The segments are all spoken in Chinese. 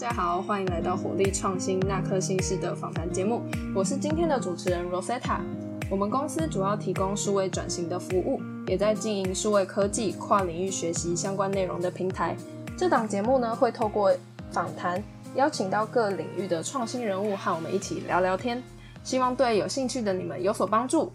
大家好，欢迎来到火力创新那颗心事的访谈节目，我是今天的主持人 Rosetta。我们公司主要提供数位转型的服务，也在经营数位科技跨领域学习相关内容的平台。这档节目呢，会透过访谈邀请到各领域的创新人物和我们一起聊聊天，希望对有兴趣的你们有所帮助。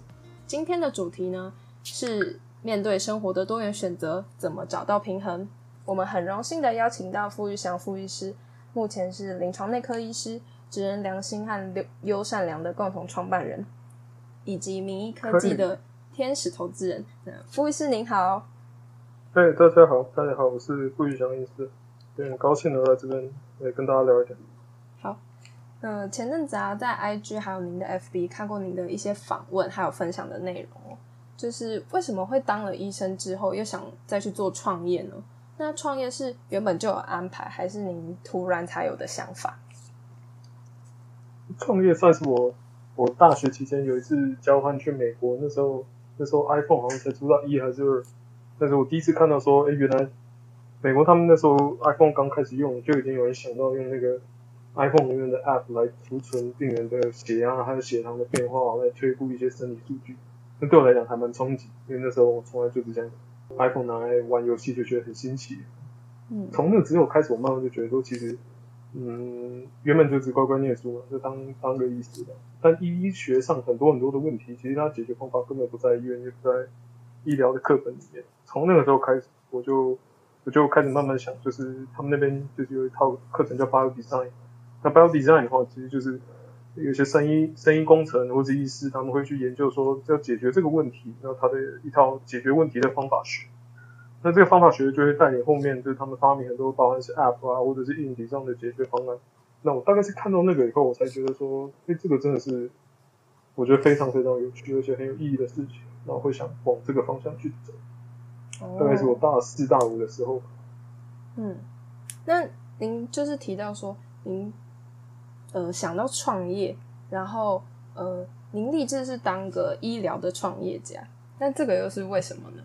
今天的主题呢是面对生活的多元选择，怎么找到平衡？我们很荣幸的邀请到傅玉祥傅医师，目前是临床内科医师、职人良心和优优善良的共同创办人，以及民医科技的天使投资人。傅医师您好，哎，大家好，大家好，我是傅玉祥医师，很高兴能来这边来跟大家聊一点。好，嗯，前阵子啊，在 IG 还有您的 FB 看过您的一些访问，还有分享的内容，就是为什么会当了医生之后又想再去做创业呢？那创业是原本就有安排，还是您突然才有的想法？创业算是我，我大学期间有一次交换去美国，那时候那时候 iPhone 好像才出到一还是二，但是我第一次看到说，哎，原来美国他们那时候 iPhone 刚开始用，就已经有人想到用那个 iPhone 里面的 App 来储存病人的血压还有血糖的变化，来推估一些生理数据。那对我来讲还蛮冲击，因为那时候我从来就是这样。iPhone 拿来玩游戏就觉得很新奇，嗯，从那之后开始，我慢慢就觉得说，其实，嗯，原本就只乖乖念书嘛，就当当个医师的。但医学上很多很多的问题，其实它解决方法根本不在医院，也不在医疗的课本里面。从那个时候开始，我就我就开始慢慢想，就是他们那边就是有一套课程叫 Bio Design，那 Bio Design 的话，其实就是。有些声音声音工程或者医师，他们会去研究说要解决这个问题，然后他的一套解决问题的方法学。那这个方法学就会带领后面就是他们发明很多，包含是 App 啊，或者是硬体上的解决方案。那我大概是看到那个以后，我才觉得说，哎，这个真的是我觉得非常非常有趣而且很有意义的事情，然后会想往这个方向去走。大概是我大四大五的时候。嗯，那您就是提到说您。呃，想到创业，然后呃，您立志是当个医疗的创业家，那这个又是为什么呢？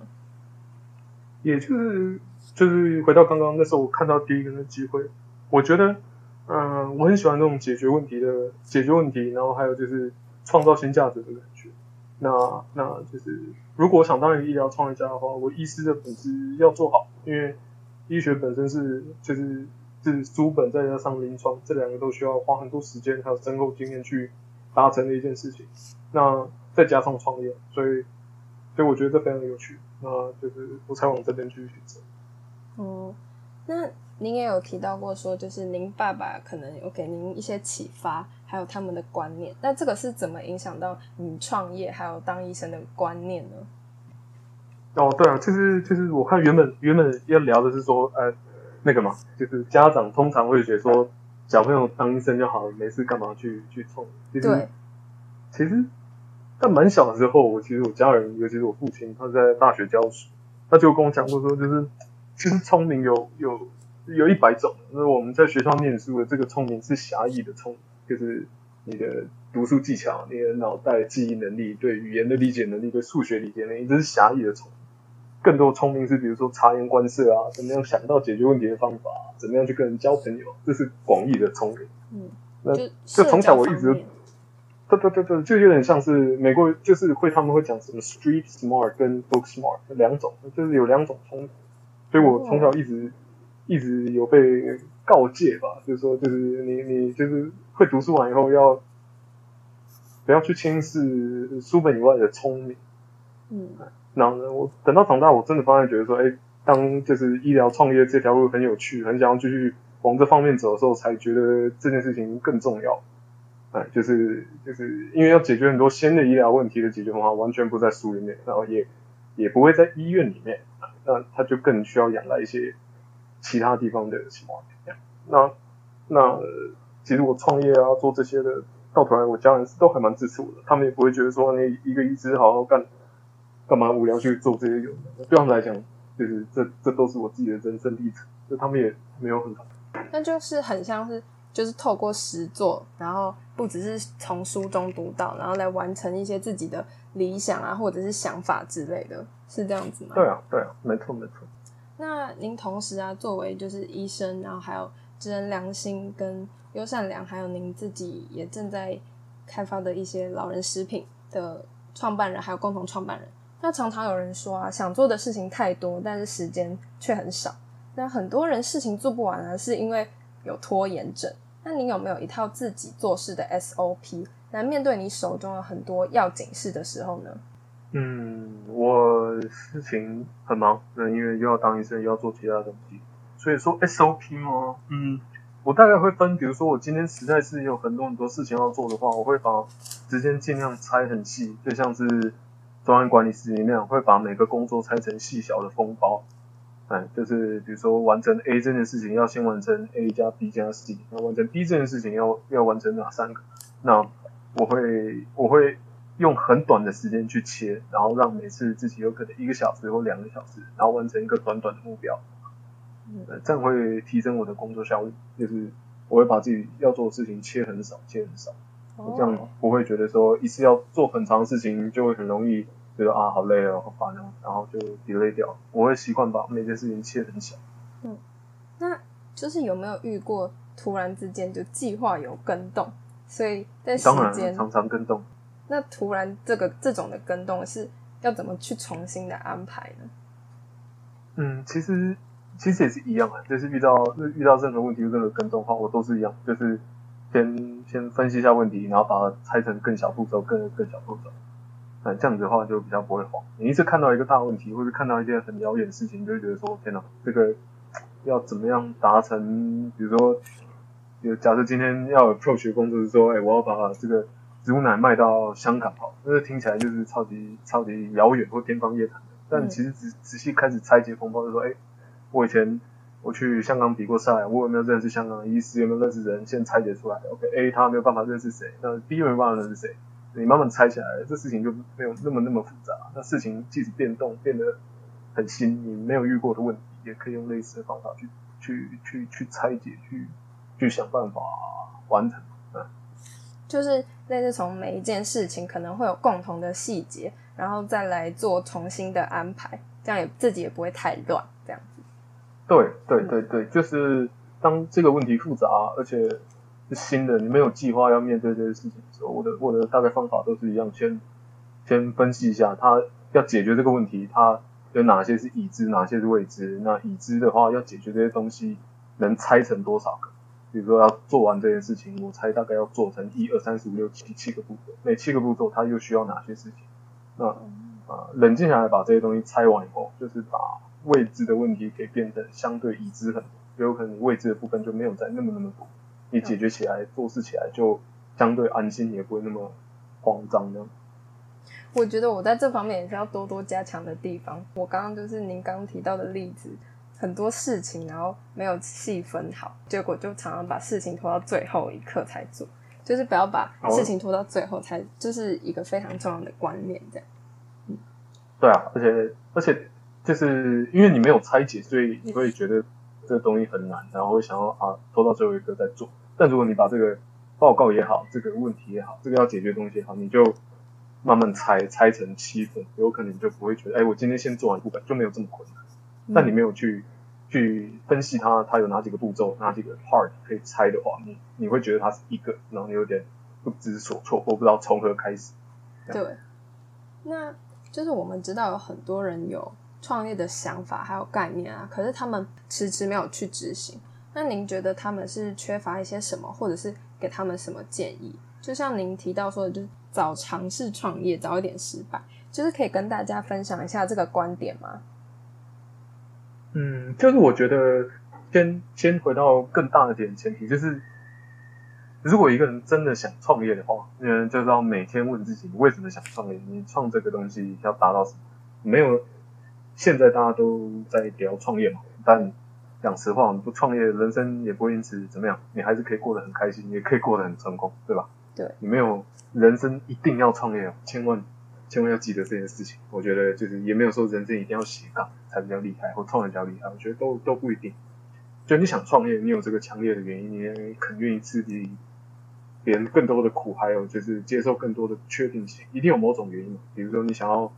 也就是就是回到刚刚那时候，我看到第一个的机会，我觉得，嗯，我很喜欢这种解决问题的解决问题，然后还有就是创造新价值的感觉。那那就是如果我想当一个医疗创业家的话，我医师的本质要做好，因为医学本身是就是。是书本再加上临床，这两个都需要花很多时间还有深厚经验去达成的一件事情。那再加上创业，所以所以我觉得这非常有趣。那就是我才往这边去选择。哦，那您也有提到过说，就是您爸爸可能有给您一些启发，还有他们的观念。那这个是怎么影响到你创业还有当医生的观念呢？哦，对啊，就是就是我看原本原本要聊的是说，呃。那个嘛，就是家长通常会觉得说，小朋友当医生就好了，没事干嘛去去冲？其实，其实，在蛮小的时候，我其实我家人，尤其是我父亲，他在大学教书，他就跟我讲过说，就是其实聪明有有有一百种，那我们在学校念书的这个聪明是狭义的聪，就是你的读书技巧、你的脑袋记忆能力、对语言的理解能力、对数学理解能力，这是狭义的聪。更多聪明是，比如说察言观色啊，怎么样想到解决问题的方法，怎么样去跟人交朋友，这是广义的聪明。嗯，那就从小我一直，对对对对，就有点像是美国，就是会他们会讲什么 street smart 跟 book smart 两种，就是有两种聪明。所以我从小一直一直有被告诫吧，就是说，就是你你就是会读书完以后要不要去轻视书本以外的聪明。嗯。然后呢，我等到长大，我真的发现觉得说，哎，当就是医疗创业这条路很有趣，很想要继续往这方面走的时候，才觉得这件事情更重要。哎，就是就是因为要解决很多新的医疗问题的解决方法，完全不在书里面，然后也也不会在医院里面，那他就更需要仰赖一些其他地方的情况。那那其实我创业啊，做这些的，到头来我家人是都还蛮支持我的，他们也不会觉得说你一个医师好好干。干嘛无聊去做这些有？对他们来讲，就是这这都是我自己的人生历程，就他们也没有很好。那就是很像是，就是透过实作，然后不只是从书中读到，然后来完成一些自己的理想啊，或者是想法之类的，是这样子吗？对啊，对啊，没错没错。那您同时啊，作为就是医生，然后还有知人良心跟优善良，还有您自己也正在开发的一些老人食品的创办人，还有共同创办人。那常常有人说啊，想做的事情太多，但是时间却很少。那很多人事情做不完啊，是因为有拖延症。那你有没有一套自己做事的 SOP？来面对你手中有很多要紧事的时候呢？嗯，我事情很忙，那因为又要当医生，又要做其他东西，所以说 SOP 吗？嗯，我大概会分，比如说我今天实在是有很多很多事情要做的话，我会把时间尽量拆很细，就像是专案管理师那样，会把每个工作拆成细小的封包。哎，就是比如说完成 A 这件事情，要先完成 A 加 B 加 C，那完成 B 这件事情要要完成哪三个？那我会我会用很短的时间去切，然后让每次自己有可能一个小时或两个小时，然后完成一个短短的目标。嗯，这样会提升我的工作效率。就是我会把自己要做的事情切很少，切很少，这样不会觉得说一次要做很长的事情就会很容易。觉得啊好累哦，好烦哦，然后就 delay 掉。我会习惯把每件事情切很小。嗯，那就是有没有遇过突然之间就计划有跟动，所以在时间常常跟动。那突然这个这种的跟动是要怎么去重新的安排呢？嗯，其实其实也是一样啊，就是遇到遇到任何问题、任何跟动的话，我都是一样，就是先先分析一下问题，然后把它拆成更小步骤、更更小步骤。那这样子的话就比较不会慌。你一次看到一个大问题，或者看到一件很遥远的事情，就会觉得说：天哪，这个要怎么样达成？比如说，有假设今天要 approach 工作是说，哎，我要把这个植物奶卖到香港好，那听起来就是超级超级遥远或天方夜谭的。但其实仔仔细开始拆解风暴，就说：哎，我以前我去香港比过赛，我有没有认识香港的医师？有没有认识人？先拆解出来。OK，A 他没有办法认识谁？那 B 没有办法认识谁？你慢慢拆起来，这事情就没有那么那么复杂。那事情即使变动变得很新，你没有遇过的问题，也可以用类似的方法去去去去拆解，去去想办法完成。嗯，就是类似从每一件事情可能会有共同的细节，然后再来做重新的安排，这样也自己也不会太乱。这样子。对对对对，就是当这个问题复杂，而且。是新的，你没有计划要面对这些事情的时候，我的我的大概方法都是一样，先先分析一下，他要解决这个问题，他有哪些是已知，哪些是未知。那已知的话，要解决这些东西，能拆成多少个？比如说要做完这件事情，我猜大概要做成一二三四五六七七个步骤，每七个步骤它又需要哪些事情？那啊，冷静下来把这些东西拆完以后，就是把未知的问题给变得相对已知很多，有可能未知的部分就没有再那么那么多。你解决起来、做事起来就相对安心，也不会那么慌张呢。我觉得我在这方面也是要多多加强的地方。我刚刚就是您刚刚提到的例子，很多事情然后没有细分好，结果就常常把事情拖到最后一刻才做，就是不要把事情拖到最后才，就是一个非常重要的观念。这样，嗯，对啊，而且而且就是因为你没有拆解，所以你会觉得。这个东西很难，然后会想要啊拖到最后一刻再做。但如果你把这个报告也好，这个问题也好，这个要解决东西也好，你就慢慢拆拆成七份，有可能你就不会觉得，哎，我今天先做完一部分就没有这么困难。但你没有去去分析它，它有哪几个步骤，哪几个 part 可以拆的话，你你会觉得它是一个，然后你有点不知所措，或不知道从何开始。对，那就是我们知道有很多人有。创业的想法还有概念啊，可是他们迟迟没有去执行。那您觉得他们是缺乏一些什么，或者是给他们什么建议？就像您提到说的，就是早尝试创业，早一点失败，就是可以跟大家分享一下这个观点吗？嗯，就是我觉得先先回到更大的点前提，就是如果一个人真的想创业的话，嗯，就是要每天问自己，你为什么想创业？你创这个东西要达到什么？没有。现在大家都在聊创业嘛，但讲实话，你不创业，人生也不会因此怎么样，你还是可以过得很开心，也可以过得很成功，对吧？对，你没有人生一定要创业，千万千万要记得这件事情。我觉得就是也没有说人生一定要斜杠才比较厉害，或创业比较厉害，我觉得都都不一定。就你想创业，你有这个强烈的原因，你肯愿意吃比别人更多的苦，还有就是接受更多的确定性，一定有某种原因。比如说你想要。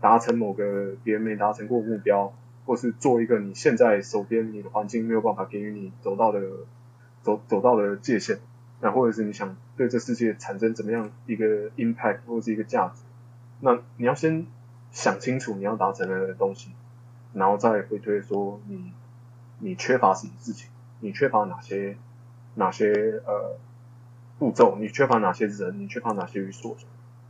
达成某个别人没达成过目标，或是做一个你现在手边你的环境没有办法给予你走到的走走到的界限，那或者是你想对这世界产生怎么样一个 impact 或是一个价值，那你要先想清楚你要达成的东西，然后再回推说你你缺乏什么事情，你缺乏哪些哪些呃步骤，你缺乏哪些人，你缺乏哪些与所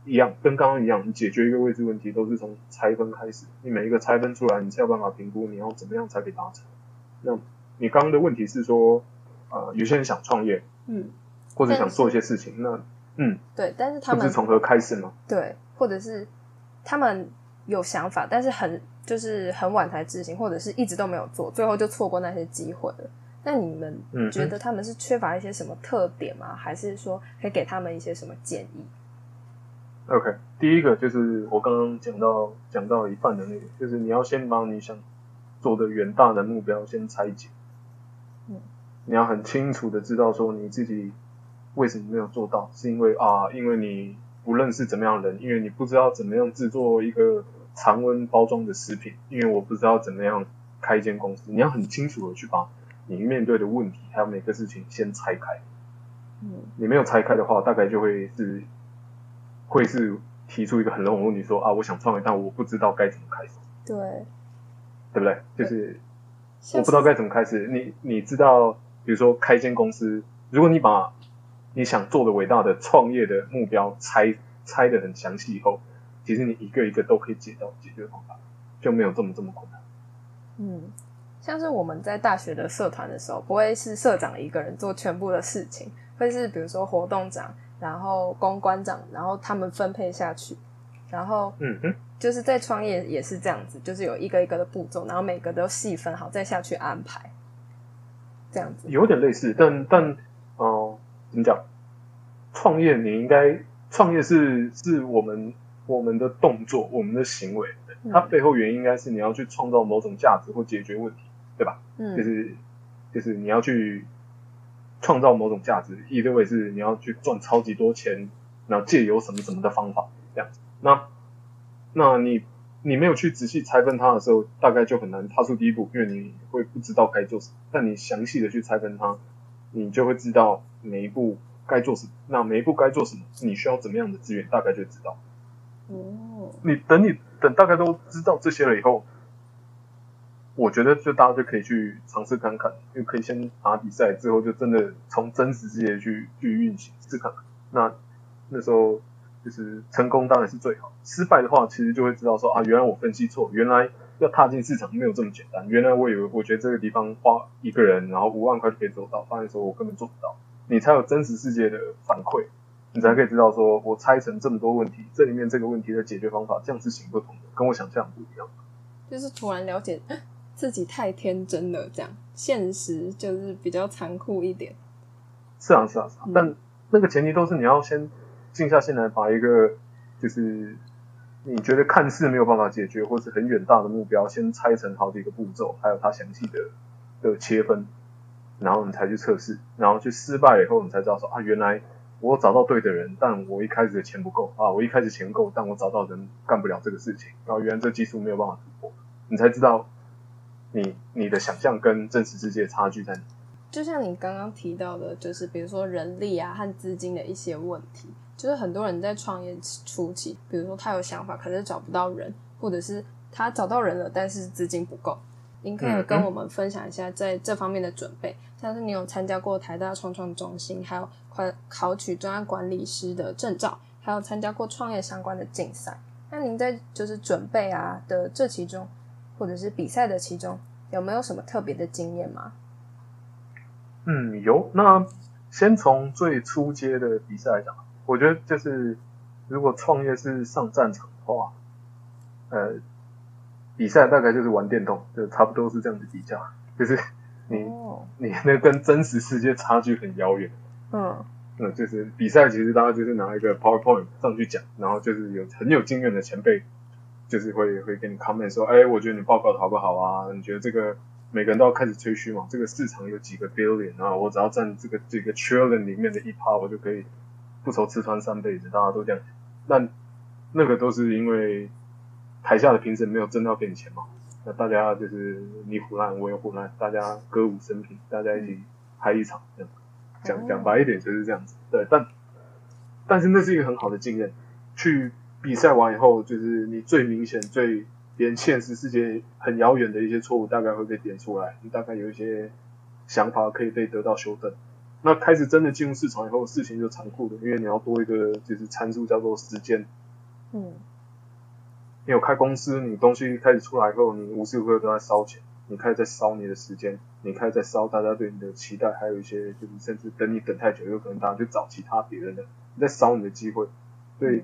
一样，跟刚刚一样，你解决一个位置问题都是从拆分开始。你每一个拆分出来，你才有办法评估你要怎么样才可以达成。那你刚刚的问题是说，呃，有些人想创业，嗯，或者想做一些事情，那嗯，对，但是他们不知从何开始吗？对，或者是他们有想法，但是很就是很晚才执行，或者是一直都没有做，最后就错过那些机会了。那你们觉得他们是缺乏一些什么特点吗？还是说可以给他们一些什么建议？OK，第一个就是我刚刚讲到讲到一半的那个，就是你要先把你想做的远大的目标先拆解。嗯，你要很清楚的知道说你自己为什么没有做到，是因为啊，因为你不认识怎么样的人，因为你不知道怎么样制作一个常温包装的食品，因为我不知道怎么样开一间公司。你要很清楚的去把你面对的问题还有每个事情先拆开。嗯你没有拆开的话，大概就会是会是提出一个很笼统的问题说啊，我想创业，但我不知道该怎么开始，对，对不对？就是我不知道该怎么开始。你你知道，比如说开间公司，如果你把你想做的伟大的创业的目标拆拆的很详细以后，其实你一个一个都可以解到解决方法，就没有这么这么困难。嗯，像是我们在大学的社团的时候，不会是社长一个人做全部的事情，会是比如说活动长，然后公关长，然后他们分配下去，然后嗯哼，就是在创业也是这样子，就是有一个一个的步骤，然后每个都细分好，再下去安排，这样子。有点类似，但但哦、呃怎么讲？创业你应该创业是是我们我们的动作，我们的行为，嗯它背后原因应该是你要去创造某种价值或解决问题，对吧？嗯就嗯是就是你要去创造某种价值，意味是你要去赚超级多钱，然后借由什么什么的方法这样子。那那你你没有去仔细拆分它的时候，大概就很难踏出第一步，因为你会不知道该做什么。但你详细的去拆分它，你就会知道每一步该做什么。那每一步该做什么，你需要怎么样的资源，大概就知道。哦，你等你等大概都知道这些了以后，我觉得就大家就可以去尝试看看，因为可以先打比赛，之后就真的从真实世界去去运行试看看。那那时候就是成功当然是最好，失败的话其实就会知道说啊，原来我分析错，原来要踏进市场没有这么简单，原来我以为我觉得这个地方花一个人然后五万块就可以走到，发现说我根本做不到，你才有真实世界的反馈。你才可以知道说，我拆成这么多问题，这里面这个问题的解决方法，这样是行不通的，跟我想象不一样。就是突然了解自己太天真了，这样现实就是比较残酷一点。是啊，是啊，是啊。嗯但那个前提都是你要先静下心来，把一个就是你觉得看似没有办法解决，或是很远大的目标，先拆成好几个步骤，还有它详细的的切分，然后你才去测试，然后去失败以后，你才知道说啊，原来我找到对的人，但我一开始的钱不够啊，我一开始钱够，但我找到人干不了这个事情，然后原来这技术没有办法突破，你才知道你你的想象跟真实世界差距在哪。就像你刚刚提到的，就是比如说人力啊和资金的一些问题，就是很多人在创业初期，比如说他有想法，可是找不到人，或者是他找到人了，但是资金不够。您可以跟我们分享一下在这方面的准备，像是你有参加过台大创创中心，还有考考取专案管理师的证照，还有参加过创业相关的竞赛。那您在就是准备啊的这其中，或者是比赛的其中，有没有什么特别的经验吗？嗯，有。那先从最初阶的比赛来讲，我觉得就是如果创业是上战场的话，呃，比赛大概就是玩电动，就差不多是这样子比较，就是你哦，你那跟真实世界差距很遥远。嗯那就是比赛，其实大家就是拿一个 PowerPoint 上去讲，然后就是有很有经验的前辈，就是会会给你 comment 说，哎，我觉得你报告的好不好啊？你觉得这个每个人都要开始吹嘘嘛？这个市场有几个 billion 啊？我只要占这个这个 trillion 里面的一趴，我就可以不愁吃穿三辈子。大家都这样那，那个都是因为台下的评审没有真的要给你钱嘛，那大家就是你胡乱我也胡乱，大家歌舞升平，大家一起嗨一场这样。讲讲白一点就是这样子，对，但但是那是一个很好的经验。去比赛完以后，就是你最明显、最连现实世界很遥远的一些错误，大概会被点出来，你大概有一些想法可以被得到修正。那开始真的进入市场以后，事情就残酷了，因为你要多一个就是参数叫做时间。嗯，你有开公司，你东西开始出来以后，你无时无刻都在烧钱，你开始在烧你的时间，你开始在烧大家对你的期待，还有一些就是甚至等你等太久，有可能大家去找其他别人的，你在烧你的机会。所以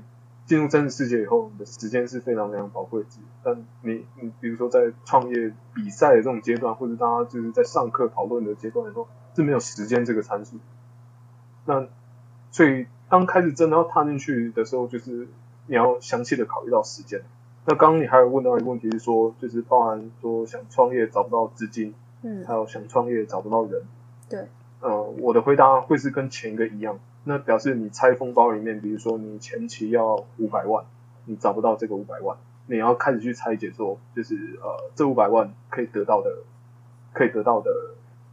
进入真实世界以后，你的时间是非常非常宝贵的。但你你比如说在创业比赛的这种阶段，或者大家就是在上课讨论的阶段的时候。是没有时间这个参数，那所以刚开始真的要踏进去的时候，就是你要详细的考虑到时间。那刚刚你还有问到一个问题是说，就是包含说想创业找不到资金，嗯，还有想创业找不到人，对，呃，我的回答会是跟前一个一样，那表示你拆封包里面，比如说你前期要五百万，你找不到这个五百万，你要开始去拆解说，就是呃，这五百万可以得到的，可以得到的。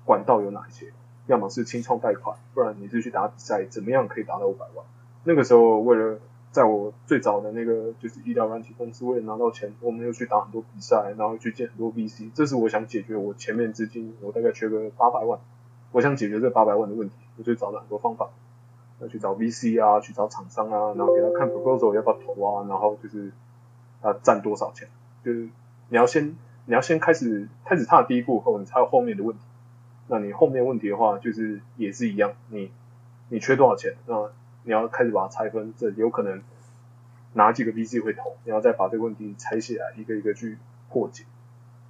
管道有哪一些？要么是清创贷款，不然你是去打比赛，怎么样可以达到五百万？那个时候，为了在我最早的那个就是医疗软体公司，为了拿到钱，我们又去打很多比赛，然后去见很多 VC。这是我想解决我前面资金，我大概缺个八百万，我想解决这八百万的问题，我就找了很多方法，要去找 VC 啊，去找厂商啊，然后给他看 proposal 要不要投啊，然后就是他占多少钱，就是你要先你要先开始开始踏第一步后，你才有后面的问题。那你后面问题的话，就是也是一样，你你缺多少钱？那你要开始把它拆分，这有可能哪几个 VC 会投，你要再把这个问题拆起来，一个一个去破解。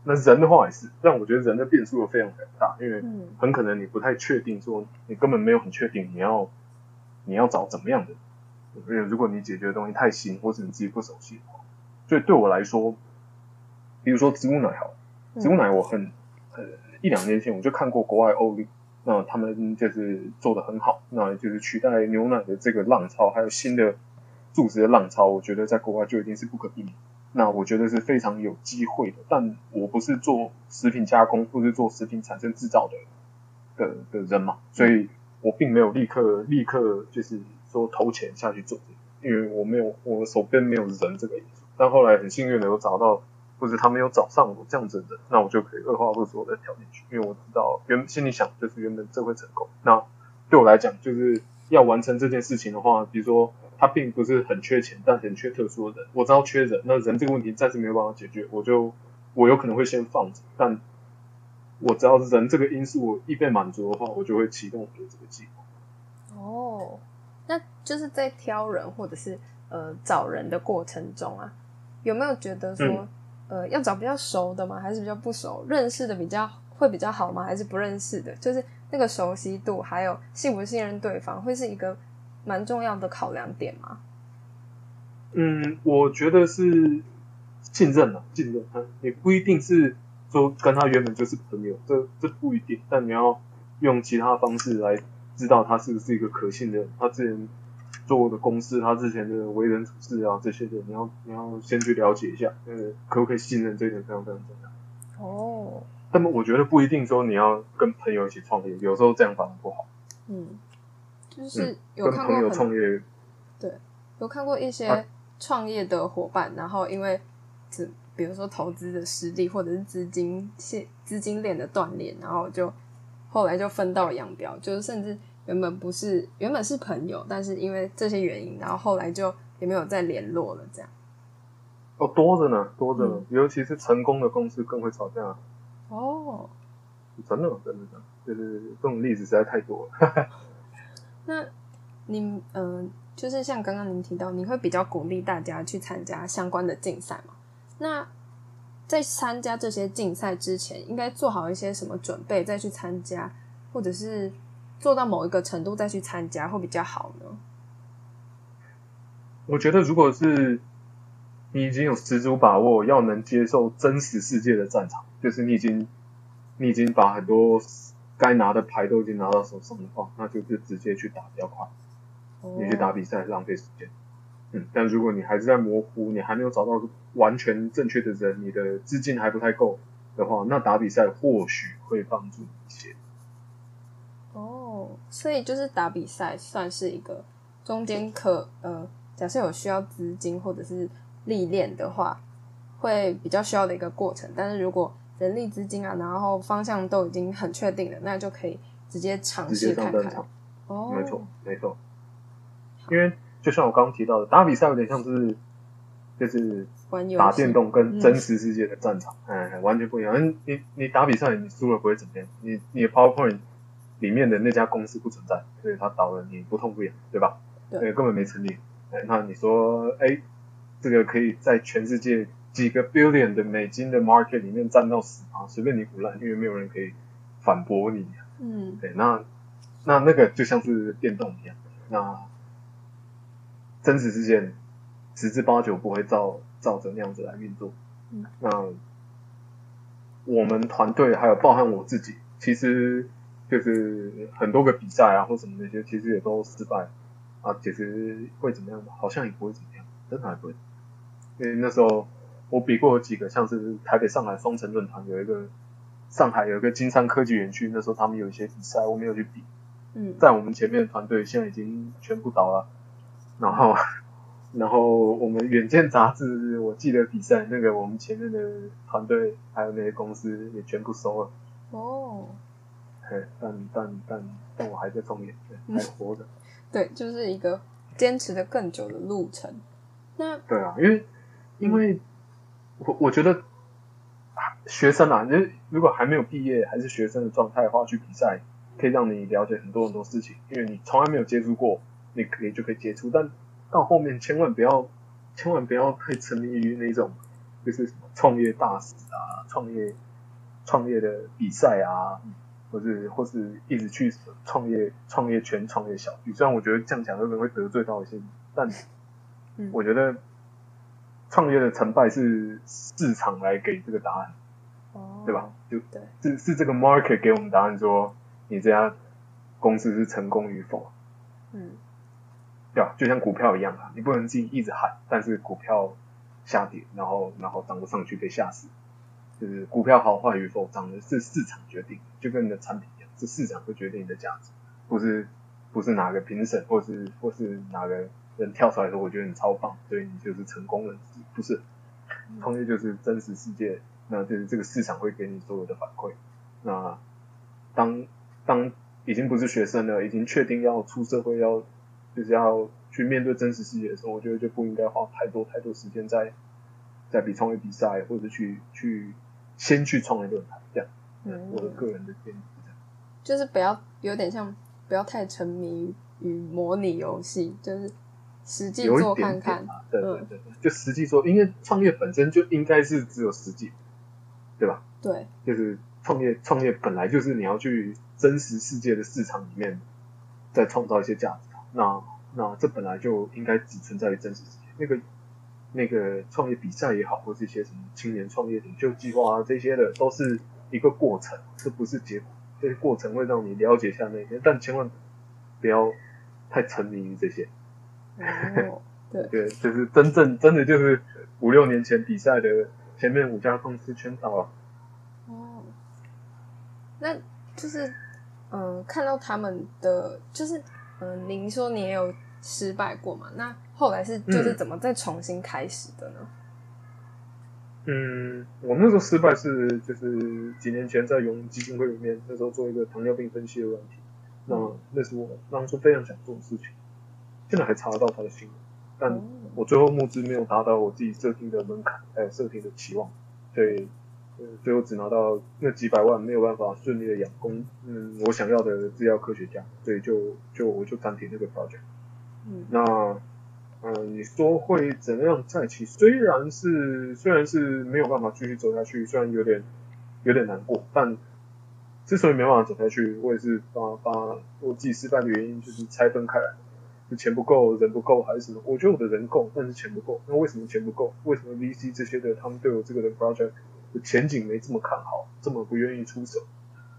那人的话也是，但我觉得人的变数非常非常大，因为很可能你不太确定，说你根本没有很确定你要你要找怎么样的，因为如果你解决的东西太新，或是你自己不熟悉的话，所以对我来说，比如说植物奶好，植物奶我很呃。一两年前我就看过国外欧力，那他们就是做的很好，那就是取代牛奶的这个浪潮，还有新的注植的浪潮，我觉得在国外就已经是不可避免。那我觉得是非常有机会的，但我不是做食品加工或是做食品产生制造的的的人嘛，所以我并没有立刻立刻就是说投钱下去做，因为我没有我手边没有人这个因素。但后来很幸运的有找到。或者他没有找上我这样子的人，那我就可以二话不说的跳进去，因为我知道原心里想就是原本这会成功。那对我来讲，就是要完成这件事情的话，比如说他并不是很缺钱，但很缺特殊的人。我知道缺人，那人这个问题暂时没有办法解决，我就我有可能会先放着。但我只要是人这个因素一被满足的话，我就会启动我的这个计划。哦，那就是在挑人或者是呃找人的过程中啊，有没有觉得说？呃，要找比较熟的吗？还是比较不熟？认识的比较会比较好吗？还是不认识的？就是那个熟悉度，还有信不信任对方，会是一个蛮重要的考量点吗？嗯，我觉得是信任啊，信任。也不一定是说跟他原本就是朋友，这这不一定。但你要用其他方式来知道他是不是一个可信的人。他之前。做的公司，他之前的为人处事啊，这些的，你要你要先去了解一下，呃，可不可以信任，这一点非常非常重要。哦。那么我觉得不一定说你要跟朋友一起创业，有时候这样反而不好。嗯，就是有跟朋友创业。对，有看过一些创业的伙伴，然后因为只比如说投资的实力或者是资金线资金链的断裂，然后就后来就分道扬镳，就是甚至。原本不是，原本是朋友，但是因为这些原因，然后后来就也没有再联络了。这样哦，多着呢，多着呢。尤其是成功的公司更会吵架。哦，真的，真的，就是这种例子实在太多了。那你，嗯，就是像刚刚您提到，你会比较鼓励大家去参加相关的竞赛嘛？那在参加这些竞赛之前，应该做好一些什么准备再去参加，或者是？做到某一个程度再去参加会比较好呢。我觉得，如果是你已经有十足把握要能接受真实世界的战场，就是你已经你已经把很多该拿的牌都已经拿到手上的话，那就是直接去打比较快。你去打比赛浪费时间。嗯，但如果你还是在模糊，你还没有找到完全正确的人，你的资金还不太够的话，那打比赛或许会帮助你一些。哦，所以就是打比赛算是一个中间可呃，假设有需要资金或者是历练的话，会比较需要的一个过程。但是如果人力资金啊，然后方向都已经很确定了，那就可以直接尝试看看。哦，没错，没错。因为就像我刚刚提到的，打比赛有点像是就是打电动跟真实世界的战场，哎，完全不一样。你你打比赛，你输了不会怎么样，你你的 PowerPoint 里面的那家公司不存在，所以它倒了，你不痛不痒，对吧？对，根本没成立。哎，那你说，哎，这个可以在全世界几个 billion 的美金的 market 里面占到死啊？随便你胡乱，因为没有人可以反驳你。嗯，对，那那那个就像是电动一样，那。真实事件十之八九不会照照着那样子来运作。嗯，那我们团队还有包含我自己，其实就是很多个比赛啊或什么那些，其实也都失败啊。其实会怎么样好像也不会怎么样，真的还不会。因为那时候我比过几个，像是台北、上海双城论坛有一个上海有一个金山科技园区，那时候他们有一些比赛，我没有去比。嗯，在我们前面的团队现在已经全部倒了。然后，然后我们远见杂志，我记得比赛那个我们前面的团队还有那些公司也全部收了。哦。嘿，但但但但我还在创业，还活着。对，就是一个坚持的更久的路程。那对啊，因为因为我我觉得学生啊，就如果还没有毕业还是学生的状态的话，去比赛可以让你了解很多很多事情，因为你从来没有接触过。你可以就可以接触，但到后面千万不要，千万不要太沉迷于那种，就是什么创业大使啊，创业创业的比赛啊，或是或是一直去创业创业圈创业小聚。虽然我觉得这样讲可能会得罪到一些，但我觉得创业的成败是市场来给这个答案，对吧？就对，是是这个 market 给我们答案，说你这家公司是成功与否。嗯。对吧？就像股票一样啊，你不能自己一直喊，但是股票下跌，然后然后涨不上去被吓死。就是股票好坏与否，涨的是市场决定，就跟你的产品一样，是市场会决定你的价值，不是不是哪个评审或是或是哪个人跳出来说我觉得你超棒，所以你就是成功人士，不是。创业就是真实世界，那就是这个市场会给你所有的反馈。那当当已经不是学生了，已经确定要出社会要。就是要去面对真实世界的时候，我觉得就不应该花太多太多时间在在比创业比赛，或者去去先去创业论坛这样。嗯，我的个人的建议这样，就是不要有点像不要太沉迷于模拟游戏，就是实际做看看。对对对，就实际做，因为创业本身就应该是只有实际，对吧？对，就是创业创业本来就是你要去真实世界的市场里面再创造一些价值。那那这本来就应该只存在于真实世界。那个那个创业比赛也好，或是一些什么青年创业领袖计划啊这些的，都是一个过程，这不是结果。这些过程会让你了解一下那些，但千万不要太沉迷于这些。哦，对，对，就是真正真的就是五六年前比赛的前面五家公司圈到了。哦，那就是嗯，看到他们的就是。嗯，您说你也有失败过嘛？那后来是就是怎么再重新开始的呢？嗯，我那时候失败是就是几年前在永基金会里面，那时候做一个糖尿病分析的问题，那那是我当初非常想做的事情，现在还查得到他的新闻，但我最后募资没有达到我自己设定的门槛，还有设定的期望，所以。最后只拿到那几百万，没有办法顺利的养工，嗯，我想要的制药科学家，所以就就我就暂停那个 project。嗯，那嗯，你说会怎样再起？虽然是虽然是没有办法继续走下去，虽然有点有点难过，但之所以没办法走下去，我也是把把我自己失败的原因就是拆分开来，就钱不够，人不够，还是什么？我觉得我的人够，但是钱不够。那为什么钱不够？为什么 VC 这些的他们对我这个的 project？前景没这么看好，这么不愿意出手。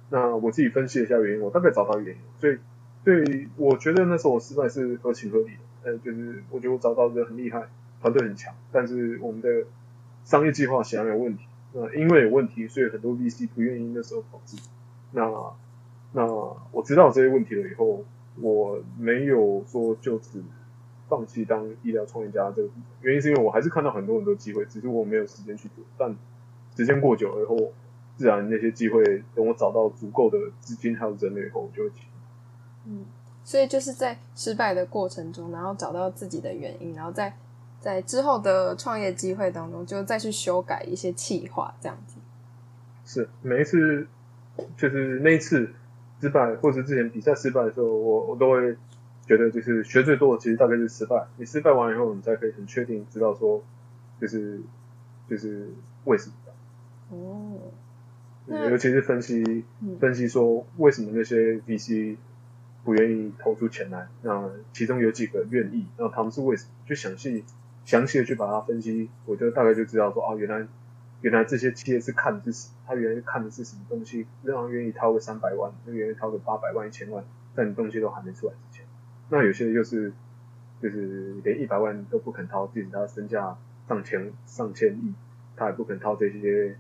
那我自己分析了一下原因，我大概找到原因。所以，对，我觉得那时候我失败是合情合理的。呃，就是我觉得我找到一个很厉害，团队很强，但是我们的商业计划显然有问题。那因为有问题，所以很多 VC 不愿意那时候投资。那那我知道这些问题了以后，我没有说就此放弃当医疗创业家这个原因，是因为我还是看到很多很多机会，只是我没有时间去做。但时间过久了以后，自然那些机会等我找到足够的资金还有人力以后，我就会去。嗯，所以就是在失败的过程中，然后找到自己的原因，然后在在之后的创业机会当中，就再去修改一些企划，这样子。是每一次，就是那一次失败，或者之前比赛失败的时候，我我都会觉得，就是学最多的其实大概是失败。你失败完以后，你才可以很确定知道说，就是就是为什么。哦。尤其是分析分析说为什么那些 VC 不愿意投出钱来，那其中有几个愿意，那他们是为什么？就详细详细的去把它分析，我就大概就知道说，哦，原来原来这些企业是看的是他原来看的是什么东西，让他愿意掏个三百万，那愿意掏个八百万、一千万，在你东西都还没出来之前，那有些就是就是连一百万都不肯掏，即使他身价上千上千亿，他也不肯掏这些。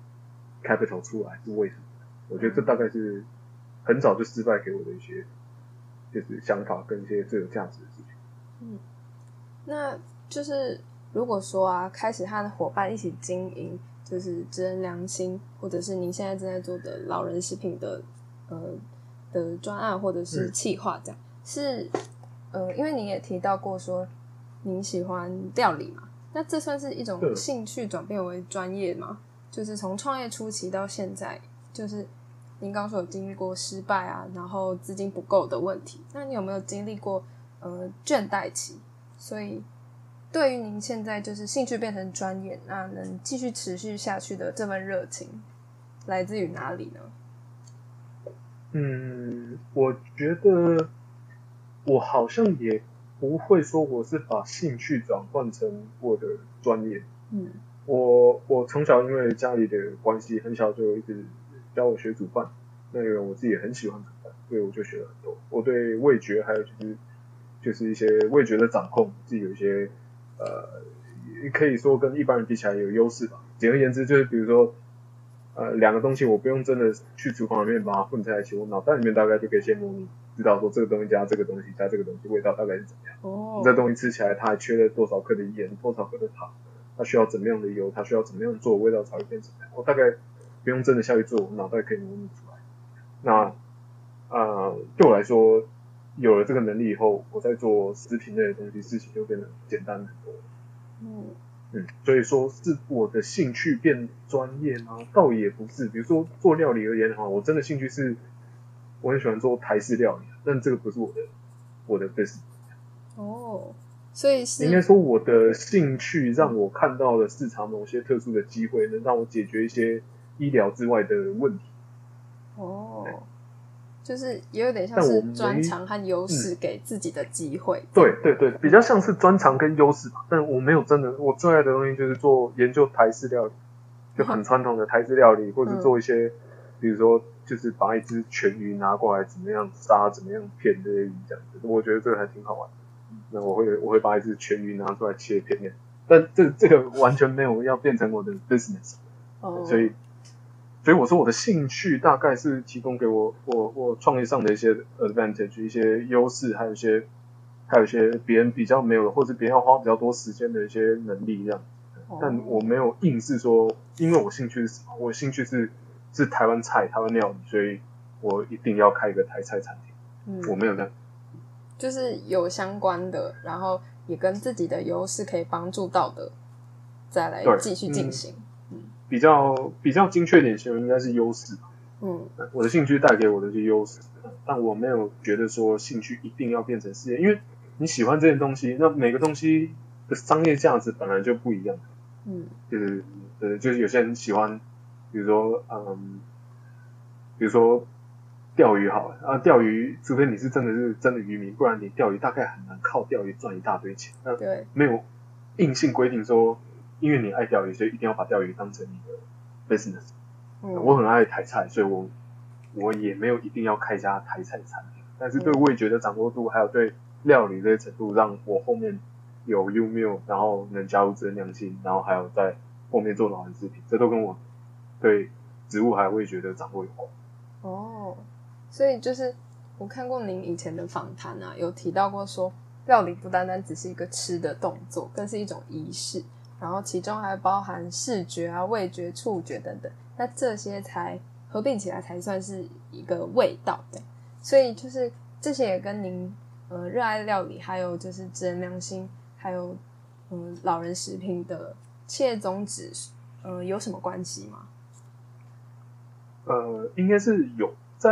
Capital 出来是为什么？我觉得这大概是很早就失败给我的一些就是想法跟一些最有价值的事情。嗯，那就是如果说啊，开始和伙伴一起经营，就是知恩良心，或者是您现在正在做的老人食品的呃的专案或者是企划，这样是呃，因为您也提到过说您喜欢料理嘛，那这算是一种兴趣转变为专业吗？就是从创业初期到现在，就是您刚说有经历过失败啊，然后资金不够的问题。那你有没有经历过呃倦怠期？所以对于您现在就是兴趣变成专业，那能继续持续下去的这份热情，来自于哪里呢？嗯，我觉得我好像也不会说我是把兴趣转换成我的专业。嗯。我我从小因为家里的关系，很小就一直教我学煮饭。那个我自己也很喜欢煮饭，所以我就学了很多。我对味觉还有就是就是一些味觉的掌控，自己有一些呃，可以说跟一般人比起来有优势吧。简而言之，就是比如说呃两个东西，我不用真的去厨房里面把它混在一起，我脑袋里面大概就可以先模拟，知道说这个东西加这个东西加这个东西味道大概是怎么样。哦。这东西吃起来它还缺了多少克的盐，多少克的糖。它需要怎么样的油？它需要怎么样做味道才会变怎么样？我大概不用真的下去做，我脑袋可以模拟出来。那啊，对我来说，有了这个能力以后，我在做食品类的东西，事情就变得简单很多。嗯嗯，所以说是我的兴趣变专业吗？倒也不是。比如说做料理而言的话，我真的兴趣是，我很喜欢做台式料理，但这个不是我的我的 business。哦。所以是应该说，我的兴趣让我看到了市场某些特殊的机会，能让我解决一些医疗之外的问题。哦，就是也有点像是专长和优势给自己的机会。对对对，比较像是专长跟优势吧。但我没有真的，我最爱的东西就是做研究台式料理，就很传统的台式料理，或者做一些，比如说就是把一只全鱼拿过来，怎么样杀，怎么样片这些鱼这样子。我觉得这个还挺好玩。那我会我会把一只全鱼拿出来切片片，但这这个完全没有要变成我的 business，哦，所以所以我说我的兴趣大概是提供给我我我创业上的一些 advantage 一些优势，还有一些还有一些别人比较没有的，或者别人要花比较多时间的一些能力这样，但我没有硬是说，因为我兴趣是什么？我兴趣是是台湾菜台湾料理，所以我一定要开一个台菜餐厅，嗯，我没有这样。就是有相关的，然后也跟自己的优势可以帮助到的，再来继续进行。嗯，比较比较精确点形容应该是优势吧。嗯，我的兴趣带给我的一些优势，但我没有觉得说兴趣一定要变成事业，因为你喜欢这件东西，那每个东西的商业价值本来就不一样。嗯，就是呃，就是有些人喜欢，比如说嗯，比如说。钓鱼好啊，钓鱼，除非你是真的是真的渔民，不然你钓鱼大概很难靠钓鱼赚一大堆钱。那没有硬性规定说，因为你爱钓鱼，所以一定要把钓鱼当成你的 business。嗯我很爱台菜，所以我我也没有一定要开家台菜餐厅。但是对味觉的掌握度，还有对料理这些程度，让我后面有 U meal，然后能加入真良心，然后还有在后面做老人食品，这都跟我对植物还有味觉的掌握有关。哦，所以就是我看过您以前的访谈啊，有提到过说，料理不单单只是一个吃的动作，更是一种仪式，然后其中还包含视觉啊、味觉、触觉等等，那这些才合并起来才算是一个味道的。所以就是这些也跟您呃热爱料理，还有就是知人良心，还有嗯老人食品的企业宗旨，呃有什么关系吗？呃，应该是有在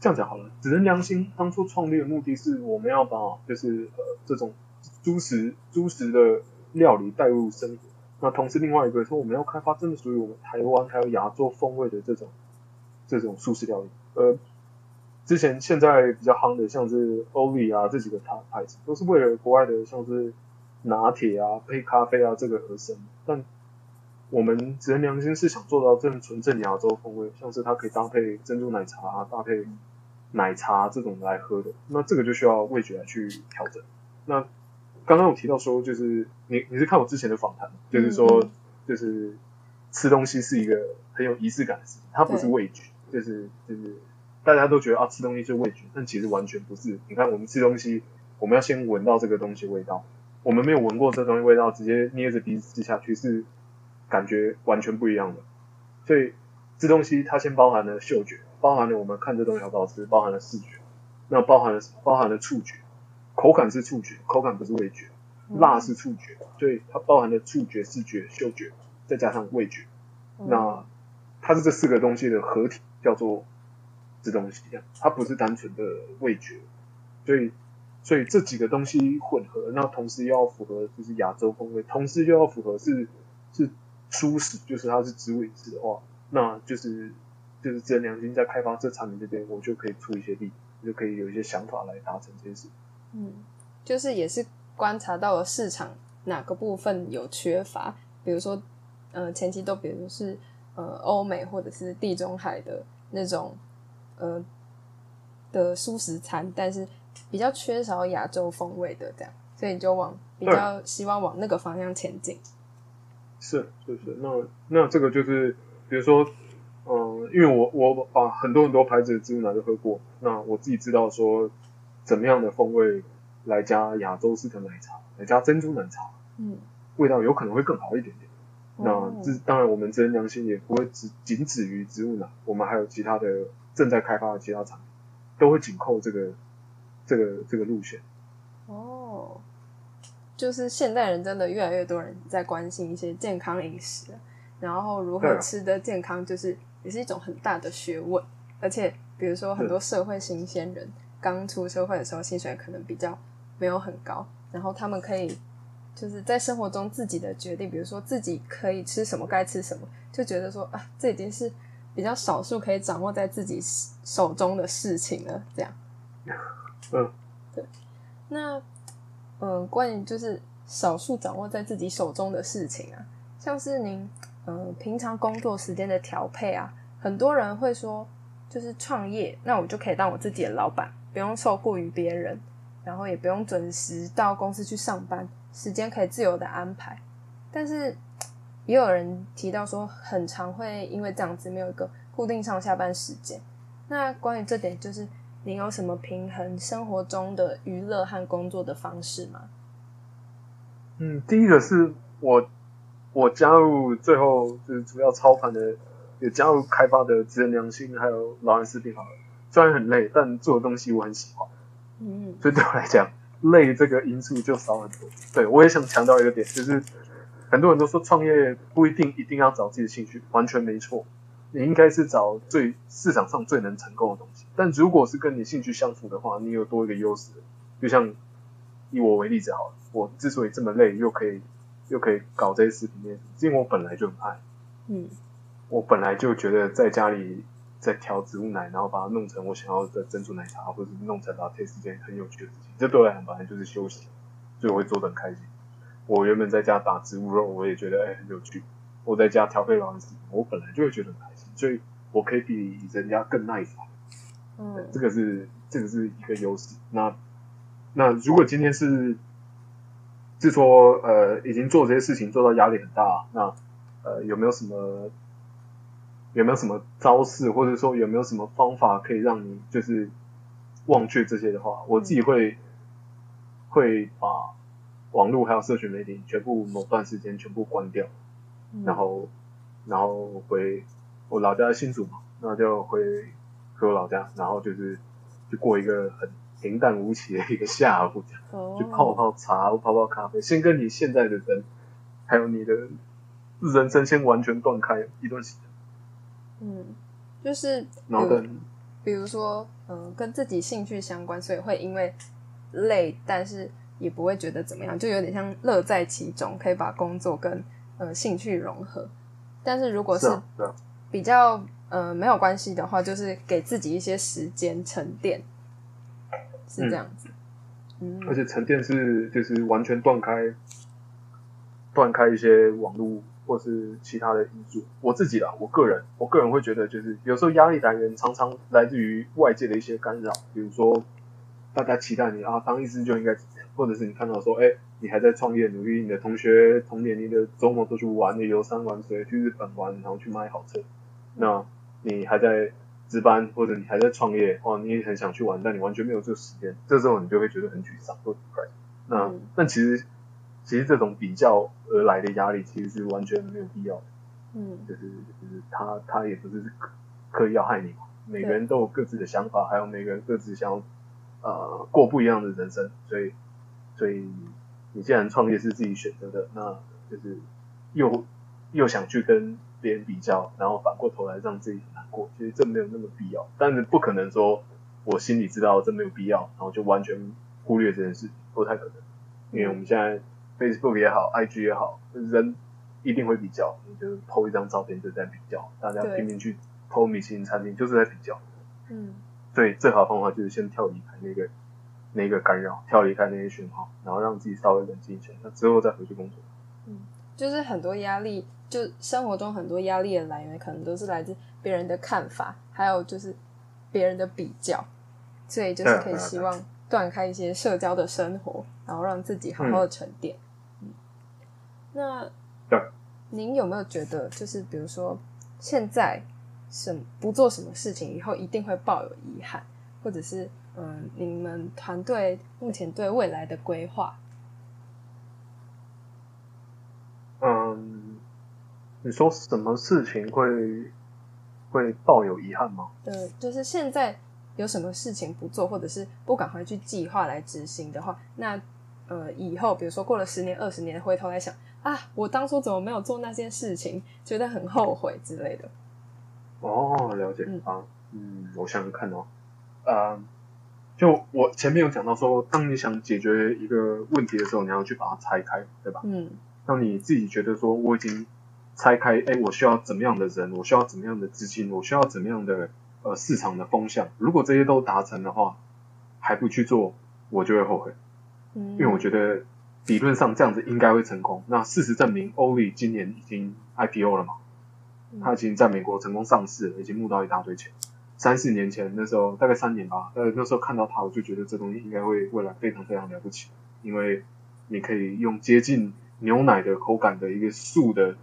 这样讲好了。只人良心当初创立的目的是，我们要把就是呃这种猪食猪食的料理带入生活。那同时另外一个说，我们要开发真的属于我们台湾还有亚洲风味的这种这种素食料理。呃，之前现在比较夯的像是欧力啊这几个牌牌子，都是为了国外的像是拿铁啊配咖啡啊这个而生，但我们只能良心是想做到正纯正亚洲风味，像是它可以搭配珍珠奶茶、搭配奶茶这种来喝的，那这个就需要味觉来去调整。那刚刚我提到说，就是你你是看我之前的访谈，就是说就是吃东西是一个很有仪式感的事情，它不是味觉，就是就是大家都觉得啊吃东西是味觉，但其实完全不是。你看我们吃东西，我们要先闻到这个东西味道，我们没有闻过这东西味道，直接捏着鼻子吃下去是。感觉完全不一样的，所以这东西它先包含了嗅觉，包含了我们看这东西好不好吃，包含了视觉，那包含了包含了触觉，口感是触觉，口感不是味觉，辣是触觉，所以它包含了触觉、视觉、嗅觉，再加上味觉，那它是这四个东西的合体，叫做这东西，它不是单纯的味觉，所以所以这几个东西混合，那同时又要符合就是亚洲风味，同时又要符合是是。舒适就是它是植物饮食的话，那就是就是真良心在开发这产品这边，我就可以出一些力，就可以有一些想法来达成这件事。嗯，就是也是观察到了市场哪个部分有缺乏，比如说呃前期都比如是呃欧美或者是地中海的那种呃的素食餐，但是比较缺少亚洲风味的这样，所以你就往比较希望往那个方向前进。是是是，那那这个就是，比如说，嗯，因为我我把很多很多牌子的植物奶都喝过，那我自己知道说，怎么样的风味来加亚洲式的奶茶，来加珍珠奶茶，嗯，味道有可能会更好一点点。那这当然，我们真良心也不会只仅止于植物奶，我们还有其他的正在开发的其他产品，都会紧扣这个这个这个路线。哦。就是现代人真的越来越多人在关心一些健康饮食，然后如何吃的健康，就是也是一种很大的学问。而且，比如说很多社会新鲜人刚出社会的时候，薪水可能比较没有很高，然后他们可以就是在生活中自己的决定，比如说自己可以吃什么，该吃什么，就觉得说啊，这已经是比较少数可以掌握在自己手中的事情了。这样，嗯，对，那。嗯，关于就是少数掌握在自己手中的事情啊，像是您嗯平常工作时间的调配啊，很多人会说就是创业，那我就可以当我自己的老板，不用受雇于别人，然后也不用准时到公司去上班，时间可以自由的安排。但是也有人提到说，很常会因为这样子没有一个固定上下班时间。那关于这点，就是。你有什么平衡生活中的娱乐和工作的方式吗？嗯，第一个是我我加入最后就是主要操盘的，也加入开发的职人良心，还有老人食品好了。虽然很累，但做的东西我很喜欢。嗯，所以对我来讲，累这个因素就少很多。对我也想强调一个点，就是很多人都说创业不一定一定要找自己的兴趣，完全没错。你应该是找最市场上最能成功的东西，但如果是跟你兴趣相符的话，你有多一个优势。就像以我为例子好了，我之所以这么累，又可以又可以搞这些视频面，因为我本来就很爱。嗯，我本来就觉得在家里在调植物奶，然后把它弄成我想要的珍珠奶茶，或者是弄成拿铁是件很有趣的事情。这对我来讲本来就是休息，所以我会做的很开心。我原本在家打植物肉，我也觉得哎很有趣。我在家调配老人食品，我本来就会觉得很开心。所以我可以比人家更耐烦，嗯，这个是这个是一个优势。那那如果今天是是说呃已经做这些事情做到压力很大，那呃有没有什么有没有什么招式，或者说有没有什么方法可以让你就是忘却这些的话，我自己会、会把网络还有社群媒体全部某段时间全部关掉，嗯。然后然后回我老家在新竹嘛，那就回回我老家，然后就是就过一个很平淡无奇的一个下午，这样哦。去泡泡茶泡泡咖啡，先跟你现在的人还有你的人生先完全断开一段时间，嗯，就是然后等比如说，嗯、跟自己兴趣相关，所以会因为累，但是也不会觉得怎么样，就有点像乐在其中，可以把工作跟呃兴趣融合。但是如果是比较呃没有关系的话，就是给自己一些时间沉淀，是这样子。嗯，而且沉淀是就是完全断开断开一些网络或是其他的因素。我自己啦，我个人我个人会觉得，就是有时候压力来源常常来自于外界的一些干扰，比如说大家期待你啊当医师就应该怎样，或者是你看到说，哎、你还在创业努力，你的同学同年龄的周末都去玩，游山玩水，去日本玩，然后去买好车，那你还在值班，或者你还在创业，哦，你也很想去玩，但你完全没有这个时间，这时候你就会觉得很沮丧或 depressed。那、嗯。但其实其实这种比较而来的压力，其实是完全没有必要的，嗯。就是就是他他也不是刻刻意要害你嘛，每个人都有各自的想法，还有每个人各自想要呃过不一样的人生，所以所以你既然创业是自己选择的，那就是又又想去跟别人比较，然后反过头来让自己很难过，其实这没有那么必要。但是不可能说我心里知道这没有必要，然后就完全忽略这件事情，不太可能。因为我们现在 Facebook 也好，IG 也好，人一定会比较，你就 PO 一张照片就在比较，大家拼命去 PO 米其林餐厅就是在比较。嗯所以最好的方法就是先跳离开那个那个干扰，跳离开那些讯号，然后让自己稍微冷静一下，那之后再回去工作。嗯就是很多压力，就生活中很多压力的来源，可能都是来自别人的看法，还有就是别人的比较，所以就是可以希望断开一些社交的生活，然后让自己好好的沉淀。嗯，那您有没有觉得，就是比如说现在什不做什么事情，以后一定会抱有遗憾，或者是嗯，你们团队目前对未来的规划？嗯，你说什么事情会会抱有遗憾吗？呃，就是现在有什么事情不做，或者是不赶快去计划来执行的话，那呃，以后比如说过了十年、二十年，回头来想啊，我当初怎么没有做那件事情，觉得很后悔之类的。哦，了解嗯啊，嗯，我想想看哦，呃，就我前面有讲到说，当你想解决一个问题的时候，你要去把它拆开，对吧？嗯当你自己觉得说我已经拆开，哎，我需要怎么样的人，我需要怎么样的资金，我需要怎么样的呃市场的风向，如果这些都达成的话，还不去做，我就会后悔，嗯，因为我觉得理论上这样子应该会成功。那事实证明，欧力今年已经 IPO 了嘛，嗯。他已经在美国成功上市了，已经募到一大堆钱。三四年前那时候，大概三年吧，呃，那时候看到他，我就觉得这东西应该会未来非常非常了不起，因为你可以用接近牛奶的口感的一个素的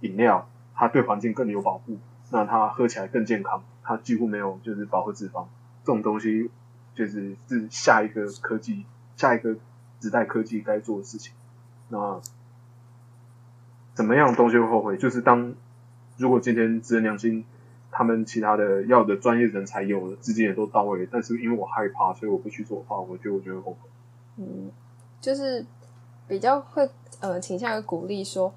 饮料，它对环境更有保护，那它喝起来更健康，它几乎没有就是饱和脂肪，这种东西就是是下一个科技、下一个时代科技该做的事情。那怎么样东西会后悔？就是当如果今天职人良心他们其他的要的专业人才有了，资金也都到位，但是因为我害怕，所以我不去做的话，我觉得我就会后悔。嗯，就是比较会呃倾向于鼓励说，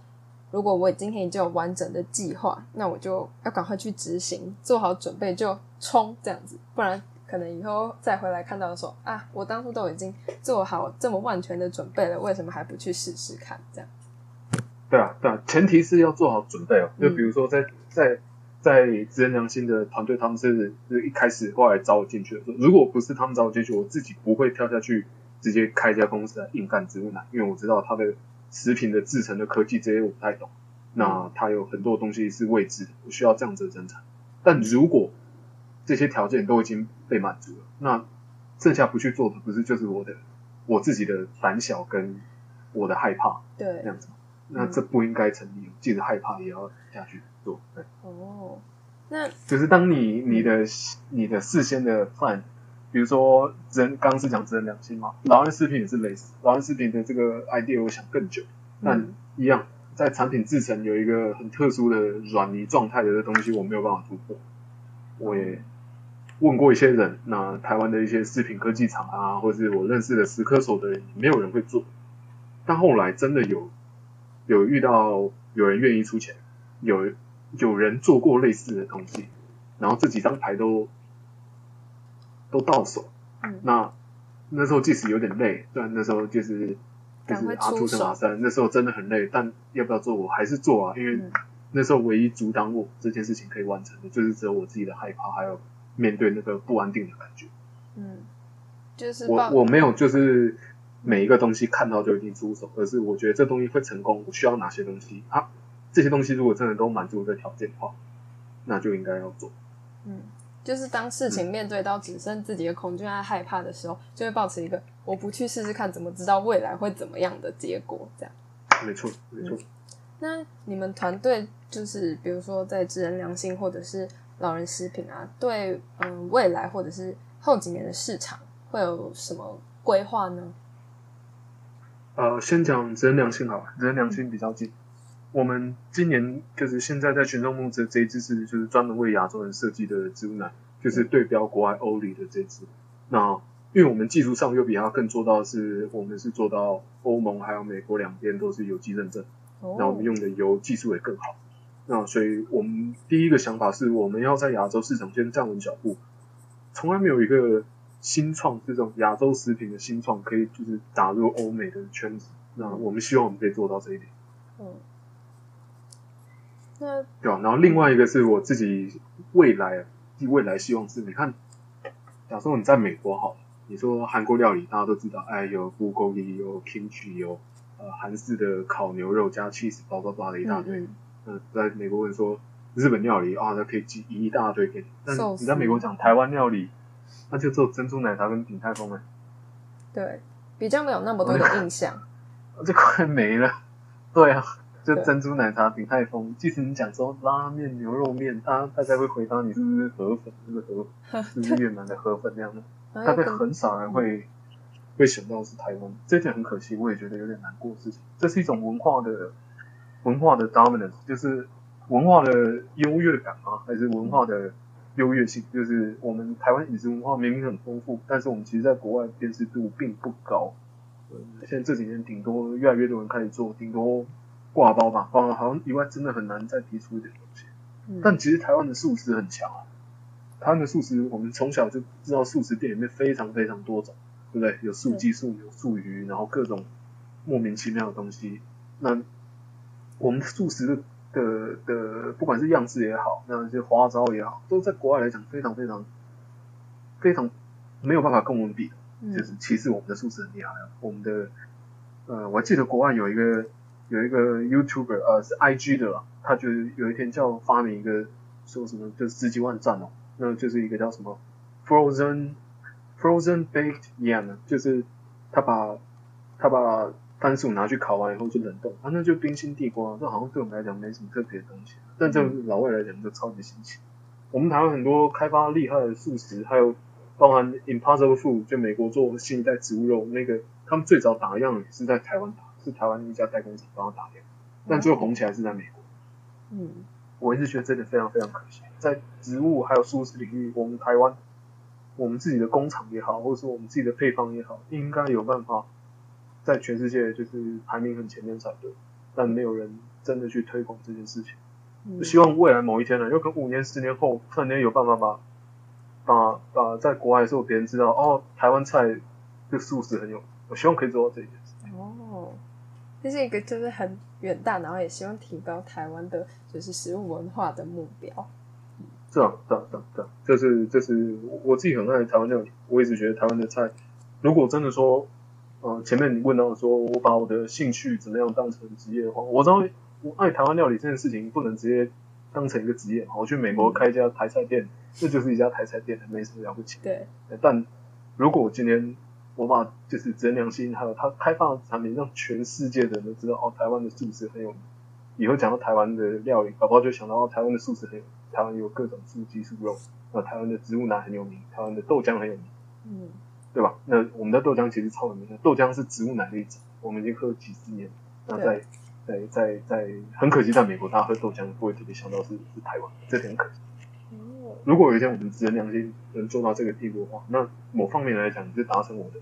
如果我今天已经有完整的计划，那我就要赶快去执行，做好准备就冲这样子，不然可能以后再回来看到说啊，我当初都已经做好这么万全的准备了，为什么还不去试试看？这样，对啊，对啊，前提是要做好准备哦。嗯就比如说在在在职人良心的团队，他们是就一开始后来找我进去的时候，如果不是他们找我进去，我自己不会跳下去直接开一家公司来硬干植物奶，因为我知道他的食品的制成的科技这些我不太懂，那它有很多东西是未知的，我需要这样子的人才。但如果这些条件都已经被满足了，那剩下不去做的，不是就是我的我自己的胆小跟我的害怕对这，样子？那这不应该成立，即使害怕也要下去做。对，哦，那就是当你你的你的事先的 plan，比如说人刚刚是讲人良心嘛，老安食品也是类似，老安食品的这个 idea 我想更久，但嗯一样在产品制成有一个很特殊的软泥状态的这东西，我没有办法突破。我也问过一些人，那台湾的一些食品科技厂啊，或是我认识的石科所的人，没有人会做。但后来真的有有遇到有人愿意出钱，有有人做过类似的东西，然后这几张牌都都到手。嗯那那时候即使有点累，虽然那时候就是就是啊出生马山，那时候真的很累，但要不要做我还是做啊，因为嗯那时候唯一阻挡我这件事情可以完成的，就是只有我自己的害怕，还有面对那个不安定的感觉。嗯，就是我我没有就是每一个东西看到就一定出手，而是我觉得这东西会成功，我需要哪些东西啊？这些东西如果真的都满足这个条件的话，那就应该要做。嗯，就是当事嗯情面对到只剩自己的恐惧和害怕的时候，就会保持一个我不去试试看，怎么知道未来会怎么样的结果？这样。没错，没错。那你们团队就是比如说在智人良心或者是老人食品啊，对嗯未来或者是后几年的市场会有什么规划呢？呃，先讲人良心好了，人良心比较近。我们今年就是现在在群众募资这一支是就是专门为亚洲人设计的植物奶，就是对标国外欧里的这支。那因为我们技术上又比它更做到的是，我们是做到欧盟还有美国两边都是有机认证，哦那我们用的油技术也更好。那所以我们第一个想法是我们要在亚洲市场先站稳脚步，从来没有一个新创这种亚洲食品的新创可以就是打入欧美的圈子。那我们希望我们可以做到这一点，嗯，那对吧？然后另外一个是我自己未来，未来希望是，你看，假如说你在美国好了，你说韩国料理大家都知道，哎，有 bulgogi，有 kimchi，有呃韩式的烤牛肉加 cheese，叭叭叭的一大堆。嗯嗯，在美国人说日本料理啊，那可以寄一大堆给你。但你在美国讲台湾料理，那就只有珍珠奶茶跟鼎泰丰了，对，比较没有那么多的 印象。这快没了。对啊，就珍珠奶茶、鼎泰丰。即使你讲说拉面、牛肉面，大家大家会回答你是不是河粉，是不是河，是不是越南的河粉那样的，大概很少人会会想到是台湾。这点很可惜，我也觉得有点难过的事情。这是一种文化的文化的 dominance，就是文化的优越感吗？还是文化的优越性？就是我们台湾饮食文化明明很丰富，但是我们其实在国外辨识度并不高。呃，现在这几年顶多越来越多人开始做，顶多挂包吧，挂包好像以外真的很难再提出一点东西。嗯但其实台湾的素食很强啊，台湾的素食我们从小就知道，素食店里面非常非常多种，对不对？有素鸡、素牛、素鱼，然后各种莫名其妙的东西。那我们素食的的的，不管是样式也好，那些花招也好，都在国外来讲非常非常非常没有办法跟我们比嗯。就是嗯其实我们的素食很厉害啊，我们的呃，我还记得国外有一个有一个 YouTuber 呃是 IG 的啦，他就有一天叫发明一个说什么就是十几万赞哦，那就是一个叫什么 Frozen Frozen Baked Yam，就是他把他把番薯拿去烤完以后就冷冻，啊那就冰心地瓜，这好像对我们来讲没什么特别的东西，但对老外来讲就超级新奇。我们台湾很多开发厉害的素食，还有包含 Impossible Food，就美国做新一代植物肉那个，他们最早打样也是在台湾打，是台湾一家代工厂帮他打掉，但最后红起来是在美国。嗯我一直觉得这个非常非常可惜，在植物还有素食领域，我们台湾我们自己的工厂也好，或者说我们自己的配方也好，应该有办法在全世界就是排名很前面才对，但没有人真的去推广这件事情。希望未来某一天呢，有可能五年、十年后，突然间有办法把把把在国外的时候别人知道，哦，台湾菜这个素食很有，我希望可以做到这一件事。哦，这是一个就是很远大，然后也希望提高台湾的就是食物文化的目标。这样，这样，这样，这样，这是这是我我自己很爱台湾料理，我一直觉得台湾的菜，如果真的说，呃，前面你问到说我把我的兴趣怎么样当成职业的话，我知道我爱台湾料理这件事情不能直接当成一个职业嘛，我去美国开一家台菜店，这就是一家台菜店，没什么了不起。对，但如果我今天我把就是真良心还有它开发的产品，让全世界的人都知道哦，台湾的素食很有名。以后讲到台湾的料理，搞不好就想到哦，台湾的素食很有，台湾有各种素鸡素肉，那台湾的植物奶很有名，台湾的豆浆很有名，嗯，对吧？那我们的豆浆其实超有名的，豆浆是植物奶的一种，我们已经喝了几十年。那在在在在，很可惜，在美国大家喝豆浆不会特别想到是是台湾，这点很可惜。哦，如果有一天我们职人良心能做到这个地步的话，那某方面来讲就达成我的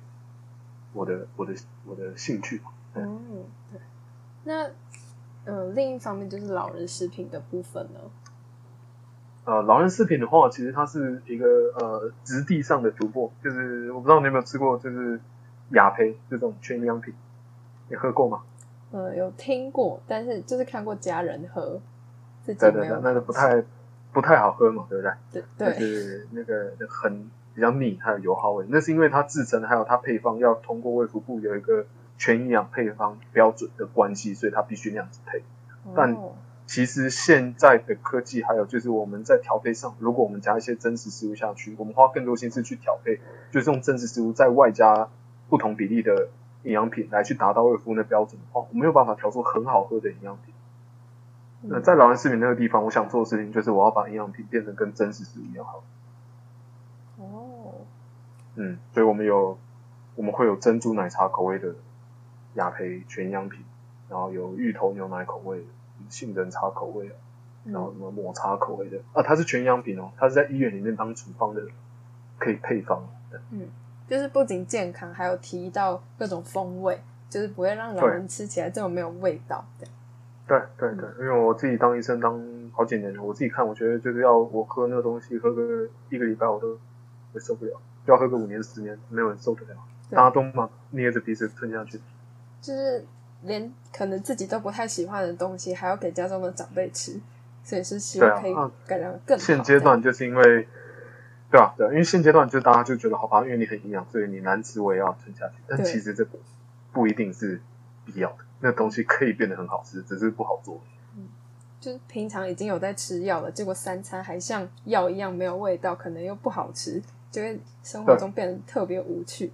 我的我的我的兴趣吧。对哦，对，那呃，另一方面就是老人食品的部分呢。呃，老人食品的话，其实它是一个呃质地上的突破，就是我不知道你有没有吃过，就是雅培这种全营养品，你喝过吗？呃，有听过，但是就是看过家人喝，自己对对对没有，那个不太不太好喝嘛，对不对？对就对，是那个很比较腻，还有油耗味。那是因为它制成还有它配方要通过卫福部有一个全营养配方标准的关系，所以它必须那样子配。但哦其实现在的科技还有就是我们在调配上，如果我们加一些真实食物下去，我们花更多心思去调配，就是用真实食物再外加不同比例的营养品来去达到卫福那标准的话，我没有办法调出很好喝的营养品。那嗯在老人食品那个地方，我想做的事情就是我要把营养品变成跟真实食物一样好。哦，嗯，所以我们有我们会有珍珠奶茶口味的雅培全营养品，然后有芋头牛奶口味的，杏仁茶口味的，然后什么抹茶口味的啊，它是全营养品哦，它是在医院里面当处方的，可以配方嗯。就是不仅健康，还有提到各种风味，就是不会让老人吃起来这么没有味道的。对对对，因为我自己当医生当好几年了，我自己看，我觉得就是要我喝那个东西喝个一个礼拜我都会受不了，就要喝个五年十年，没有人受得了，大家都嘛捏着鼻子吞下去。就是连可能自己都不太喜欢的东西，还要给家中的长辈吃，所以是希望可以改良更好。现阶段就是因为，对啊、对，因为现阶段就大家就觉得好吧，因为你很营养，所以你难吃我也要吞下去。但其实这不不一定是必要的，那东西可以变得很好吃，只是不好做。就是平常已经有在吃药了，结果三餐还像药一样没有味道，可能又不好吃，就会生活中变得特别无趣。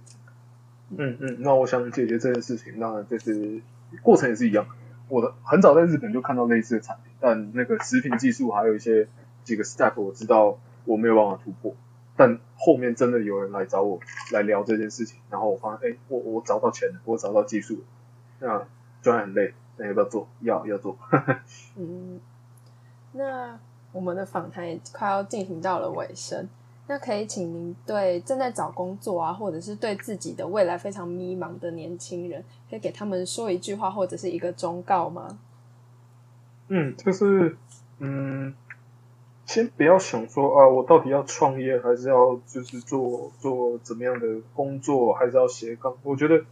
嗯嗯，那我想解决这件事情，那就是过程也是一样。我的很早在日本就看到类似的产品，但那个食品技术还有一些几个 step 我知道我没有办法突破。但后面真的有人来找我来聊这件事情，然后我发现，哎，我我找到钱了，我找到技术了，那虽然很累，但要不要做？要要做。嗯，那我们的访谈也快要进行到了尾声，那可以请您对正在找工作啊，或者是对自己的未来非常迷茫的年轻人，可以给他们说一句话或者是一个忠告吗？嗯，就是嗯，先不要想说啊，我到底要创业，还是要就是做做怎么样的工作，还是要斜杠？我觉得，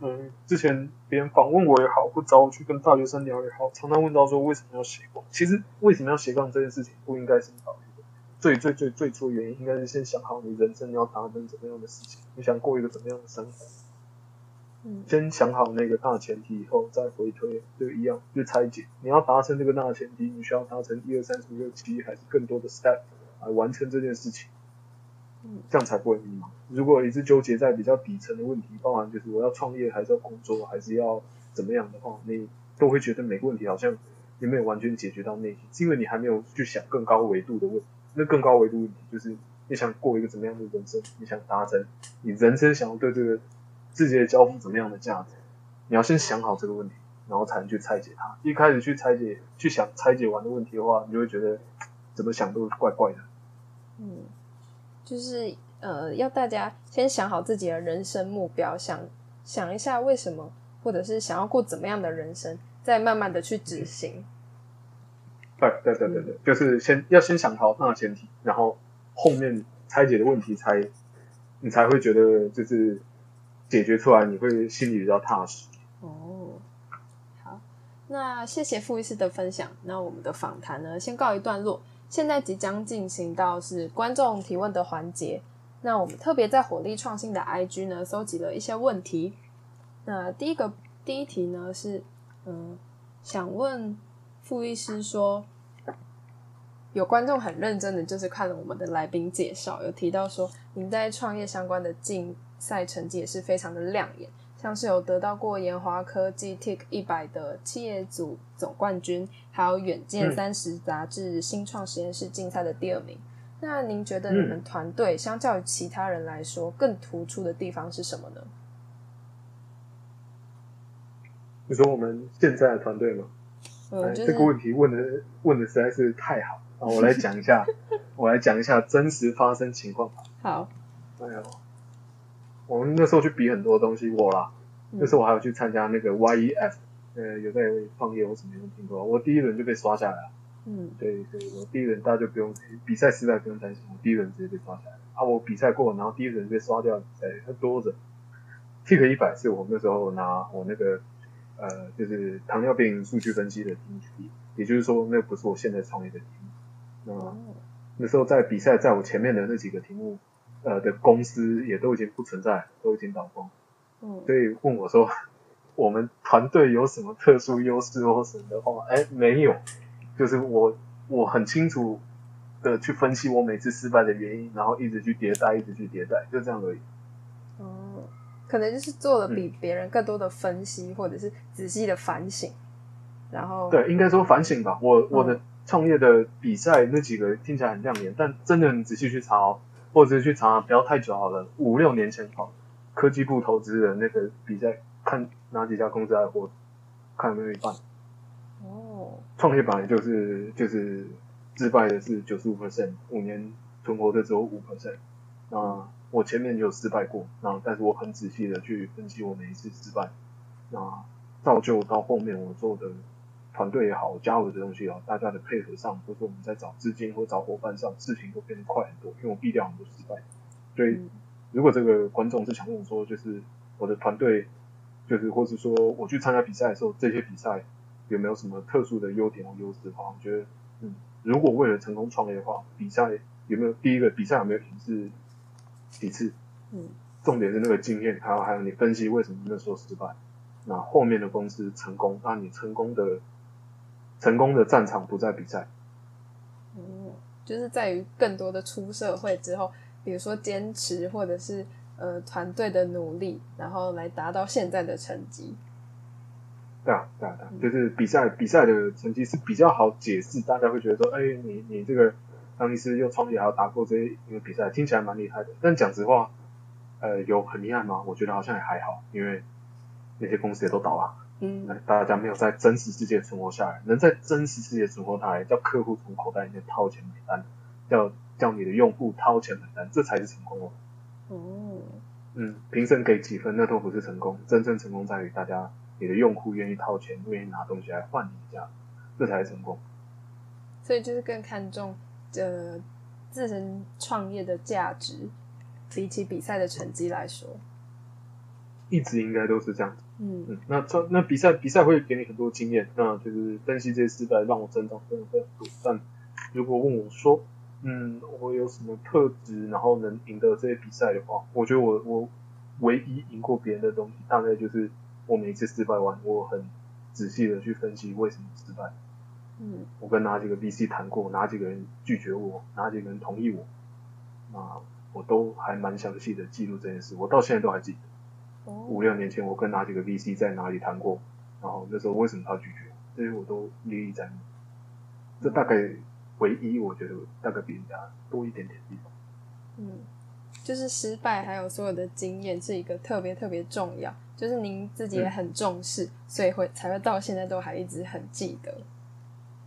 嗯，之前别人访问我也好，或找我去跟大学生聊也好，常常问到说为什么要斜杠？其实为什么要斜杠这件事情，不应该是考虑的。最最最最初的原因，应该是先想好你人生要达成怎么样的事情，你想过一个怎么样的生活。嗯先想好那个大前提以后再回推，就一样，就拆解。你要达成这个大前提，你需要达成一二三四五六七，还是更多的 step 来完成这件事情，嗯这样才不会迷茫。如果一直纠结在比较底层的问题，包含就是我要创业，还是要工作，还是要怎么样的话，你都会觉得每个问题好像你没有完全解决到内心，是因为你还没有去想更高维度的问题。那更高维度问题就是你想过一个怎么样的人生，你想达成你人生想要对这个自己的交付怎么样的价值，你要先想好这个问题，然后才能去拆解它。一开始去拆解、去想拆解完的问题的话，你就会觉得怎么想都怪怪的。嗯，就是呃，要大家先想好自己的人生目标，想想一下为什么，或者是想要过怎么样的人生，再慢慢的去执行。对对对对对，就是先要先想好那前提，然后后面拆解的问题才你才会觉得就是解决出来，你会心里比较踏实。哦，好，那谢谢傅医师的分享。那我们的访谈呢，先告一段落。现在即将进行到是观众提问的环节。那我们特别在火力创新的 IG 呢，搜集了一些问题。那第一个第一题呢是，嗯，想问傅医师说，有观众很认真的就是看了我们的来宾介绍，有提到说您在创业相关的竞赛成绩也是非常的亮眼，像是有得到过研华科技 TIC 一百的企业组总冠军，还有远见三十杂志新创实验室竞赛的第二名。那您觉得你们团队相较于其他人来说，更突出的地方是什么呢？你说我们现在的团队吗？嗯，这个问题问的问的实在是太好啊！我来讲一下，我来讲一下真实发生情况。好，哎呦，我们那时候去比很多东西，我啦，那时候我还有去参加那个 YEF，呃，有在创业，我什么没有听过，我第一轮就被刷下来了。嗯，对，所以我第一轮大家就不用比赛失败不用担心，我第一轮直接被刷下来啊！我比赛过，然后第一轮被刷掉，比赛很多着。T 一百是我那时候拿我那个。呃，就是糖尿病数据分析的题目，也就是说，那不是我现在创业的题目。那那时候在比赛，在我前面的那几个题目，呃的公司也都已经不存在，都已经倒光。嗯，所以问我说，我们团队有什么特殊优势或什么的话，哎，没有，就是我我很清楚的去分析我每次失败的原因，然后一直去迭代，一直去迭代，就这样而已。哦。可能就是做了比别人更多的分析，或者是仔细的反省，然后对，应该说反省吧。我我的创业的比赛那几个听起来很亮眼，但真的你仔细去查哦，或者是去查，不要太久好了，五六年前好，科技部投资的那个比赛，看哪几家公司还活，看有没有一半。哦，创业本来就是就是失败的是九十五 percent，五年存活的只有五 percent，那。我前面有失败过，那但是我很仔细的去分析我每一次失败，那造就到后面我做的团队也好，加入的东西也好，大家的配合上，或者说我们在找资金或找伙伴上，事情都变得快很多，因为我避掉很多失败。所以如果这个观众是想问我说，就是我的团队，就是或是说我去参加比赛的时候，这些比赛有没有什么特殊的优点或优势的话，我觉得，嗯，如果为了成功创业的话，比赛有没有第一个比赛有没有赢是？其次，嗯，重点是那个经验，还有还有你分析为什么那时候失败，那后面的公司成功，那你成功的成功的战场不在比赛，嗯，就是在于更多的出社会之后，比如说坚持或者是呃团队的努力，然后来达到现在的成绩。对啊，对啊，对啊，就是比赛比赛的成绩是比较好解释，大家会觉得说，哎，你你这个。当医师又创业，还要打过这些一个比赛，听起来蛮厉害的。但讲实话，呃，有很厉害吗？我觉得好像也还好，因为那些公司也都倒了。嗯，大家没有在真实世界存活下来，能在真实世界存活下来，叫客户从口袋里面掏钱买单，叫叫你的用户掏钱买单，这才是成功哦。哦，嗯，评审给几分，那都不是成功，真正成功在于大家你的用户愿意掏钱，愿意拿东西来换你一下，这才是成功。所以就是更看重。呃，自身创业的价值，比起比赛的成绩来说，一直应该都是这样。嗯嗯，那创那比赛比赛会给你很多经验，那就是分析这些失败让我增长真的非常多。但如果问我说，嗯，我有什么特质，然后能赢得这些比赛的话，我觉得我我唯一赢过别人的东西，大概就是我每一次失败完，我很仔细的去分析为什么失败。嗯，我跟哪几个 VC 谈过，哪几个人拒绝我，哪几个人同意我，那我都还蛮详细的记录这件事，我到现在都还记得。五六年前我跟哪几个 VC 在哪里谈过，然后那时候为什么他拒绝，这些我都历历在目。这大概唯一我觉得大概比人家多一点点地方。嗯，就是失败还有所有的经验是一个特别特别重要，就是您自己也很重视，所以会才会到现在都还一直很记得。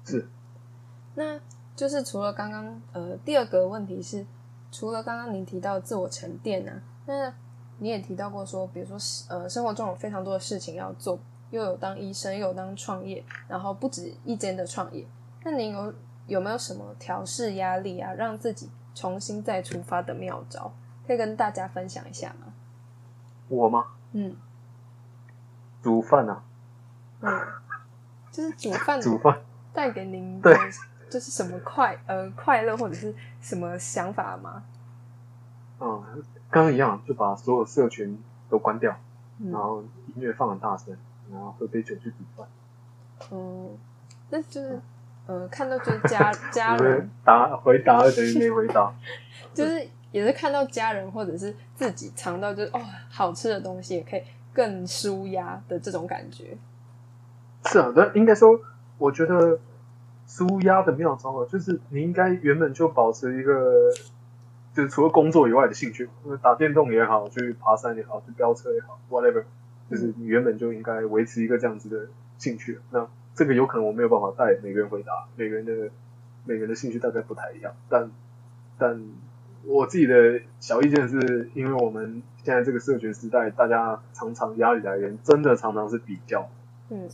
是，那就是除了刚刚呃第二个问题是，除了刚刚您提到自我沉淀啊，那你也提到过说，比如说呃生活中有非常多的事情要做，又有当医生，又有当创业，然后不止一间的创业，那您有有没有什么调试压力啊，让自己重新再出发的妙招，可以跟大家分享一下吗？我吗？嗯，煮饭啊，嗯，就是煮饭，煮饭。带给您对，就是什么快呃快乐或者是什么想法吗？嗯，刚刚一样，就把所有社群都关掉，然后音乐放很大声，然后喝杯酒去煮饭。嗯，那就是呃，看到就是家 家人答回答等于没回答，就是也是看到家人或者是自己尝到就是哦好吃的东西，也可以更舒压的这种感觉。是啊，那应该说，我觉得舒压的妙招啊，就是你应该原本就保持一个，就是除了工作以外的兴趣，打电动也好，去爬山也好，去飙车也好，whatever，就是你原本就应该维持一个这样子的兴趣。那这个有可能我没有办法带每个人回答，每个人的每个人的兴趣大概不太一样，但但我自己的小意见是，因为我们现在这个社群时代，大家常常压力来源真的常常是比较，嗯。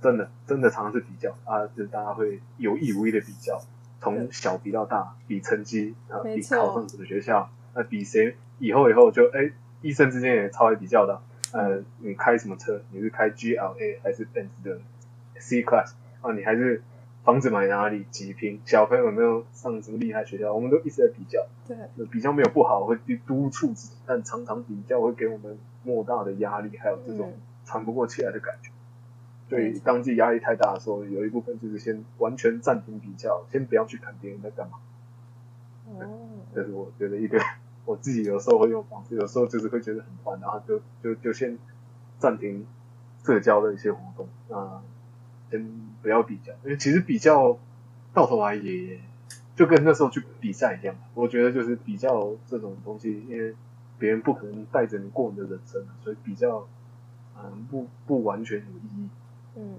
真的，真的常常是比较。啊，就是大家会有意无意的比较，从小比到大，比成绩啊，比考上什么学校，那比谁以后以后就哎，医生之间也超爱比较的，呃，你开什么车？你是开 GLA 还是 Benz 的 C Class 啊？你还是房子买哪里几平？小朋友有没有上什么厉害学校？我们都一直在比较，对，比较没有不好，会督促自己，但常常比较会给我们莫大的压力，还有这种喘不过气来的感觉。对，当自己压力太大的时候，有一部分就是先完全暂停比较，先不要去看别人在干嘛。哦，这是我觉得一个我自己有时候会有方式，有时候就是会觉得很烦，然后就就就先暂停社交的一些活动，啊，先不要比较，因为其实比较到头来也就跟那时候去比赛一样，我觉得就是比较这种东西，因为别人不可能带着你过你的人生，所以比较嗯不不完全有意义。嗯，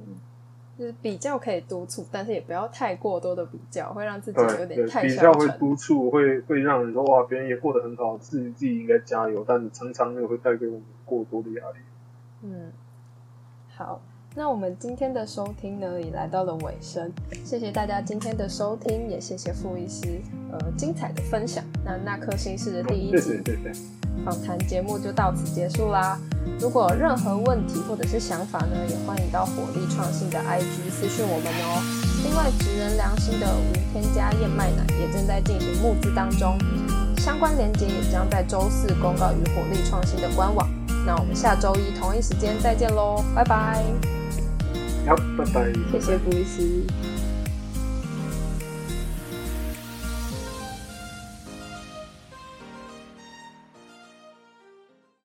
就是比较可以督促，但是也不要太过多的比较，会让自己有点太比较会督促，会会让人说哇，别人也过得很好，自己自己应该加油，但常常又会带给我们过多的压力。嗯，好，那我们今天的收听呢也来到了尾声，谢谢大家今天的收听，也谢谢傅医师呃精彩的分享。那那颗心事的第一集 访谈节目就到此结束啦。如果有任何问题或者是想法呢，也欢迎到火力创新的 IG 私讯我们哦。另外，职人良心的无添加燕麦奶也正在进行募资当中，相关链接也将在周四公告于火力创新的官网。那我们下周一同一时间再见喽，拜拜。好，拜拜。谢谢布医师。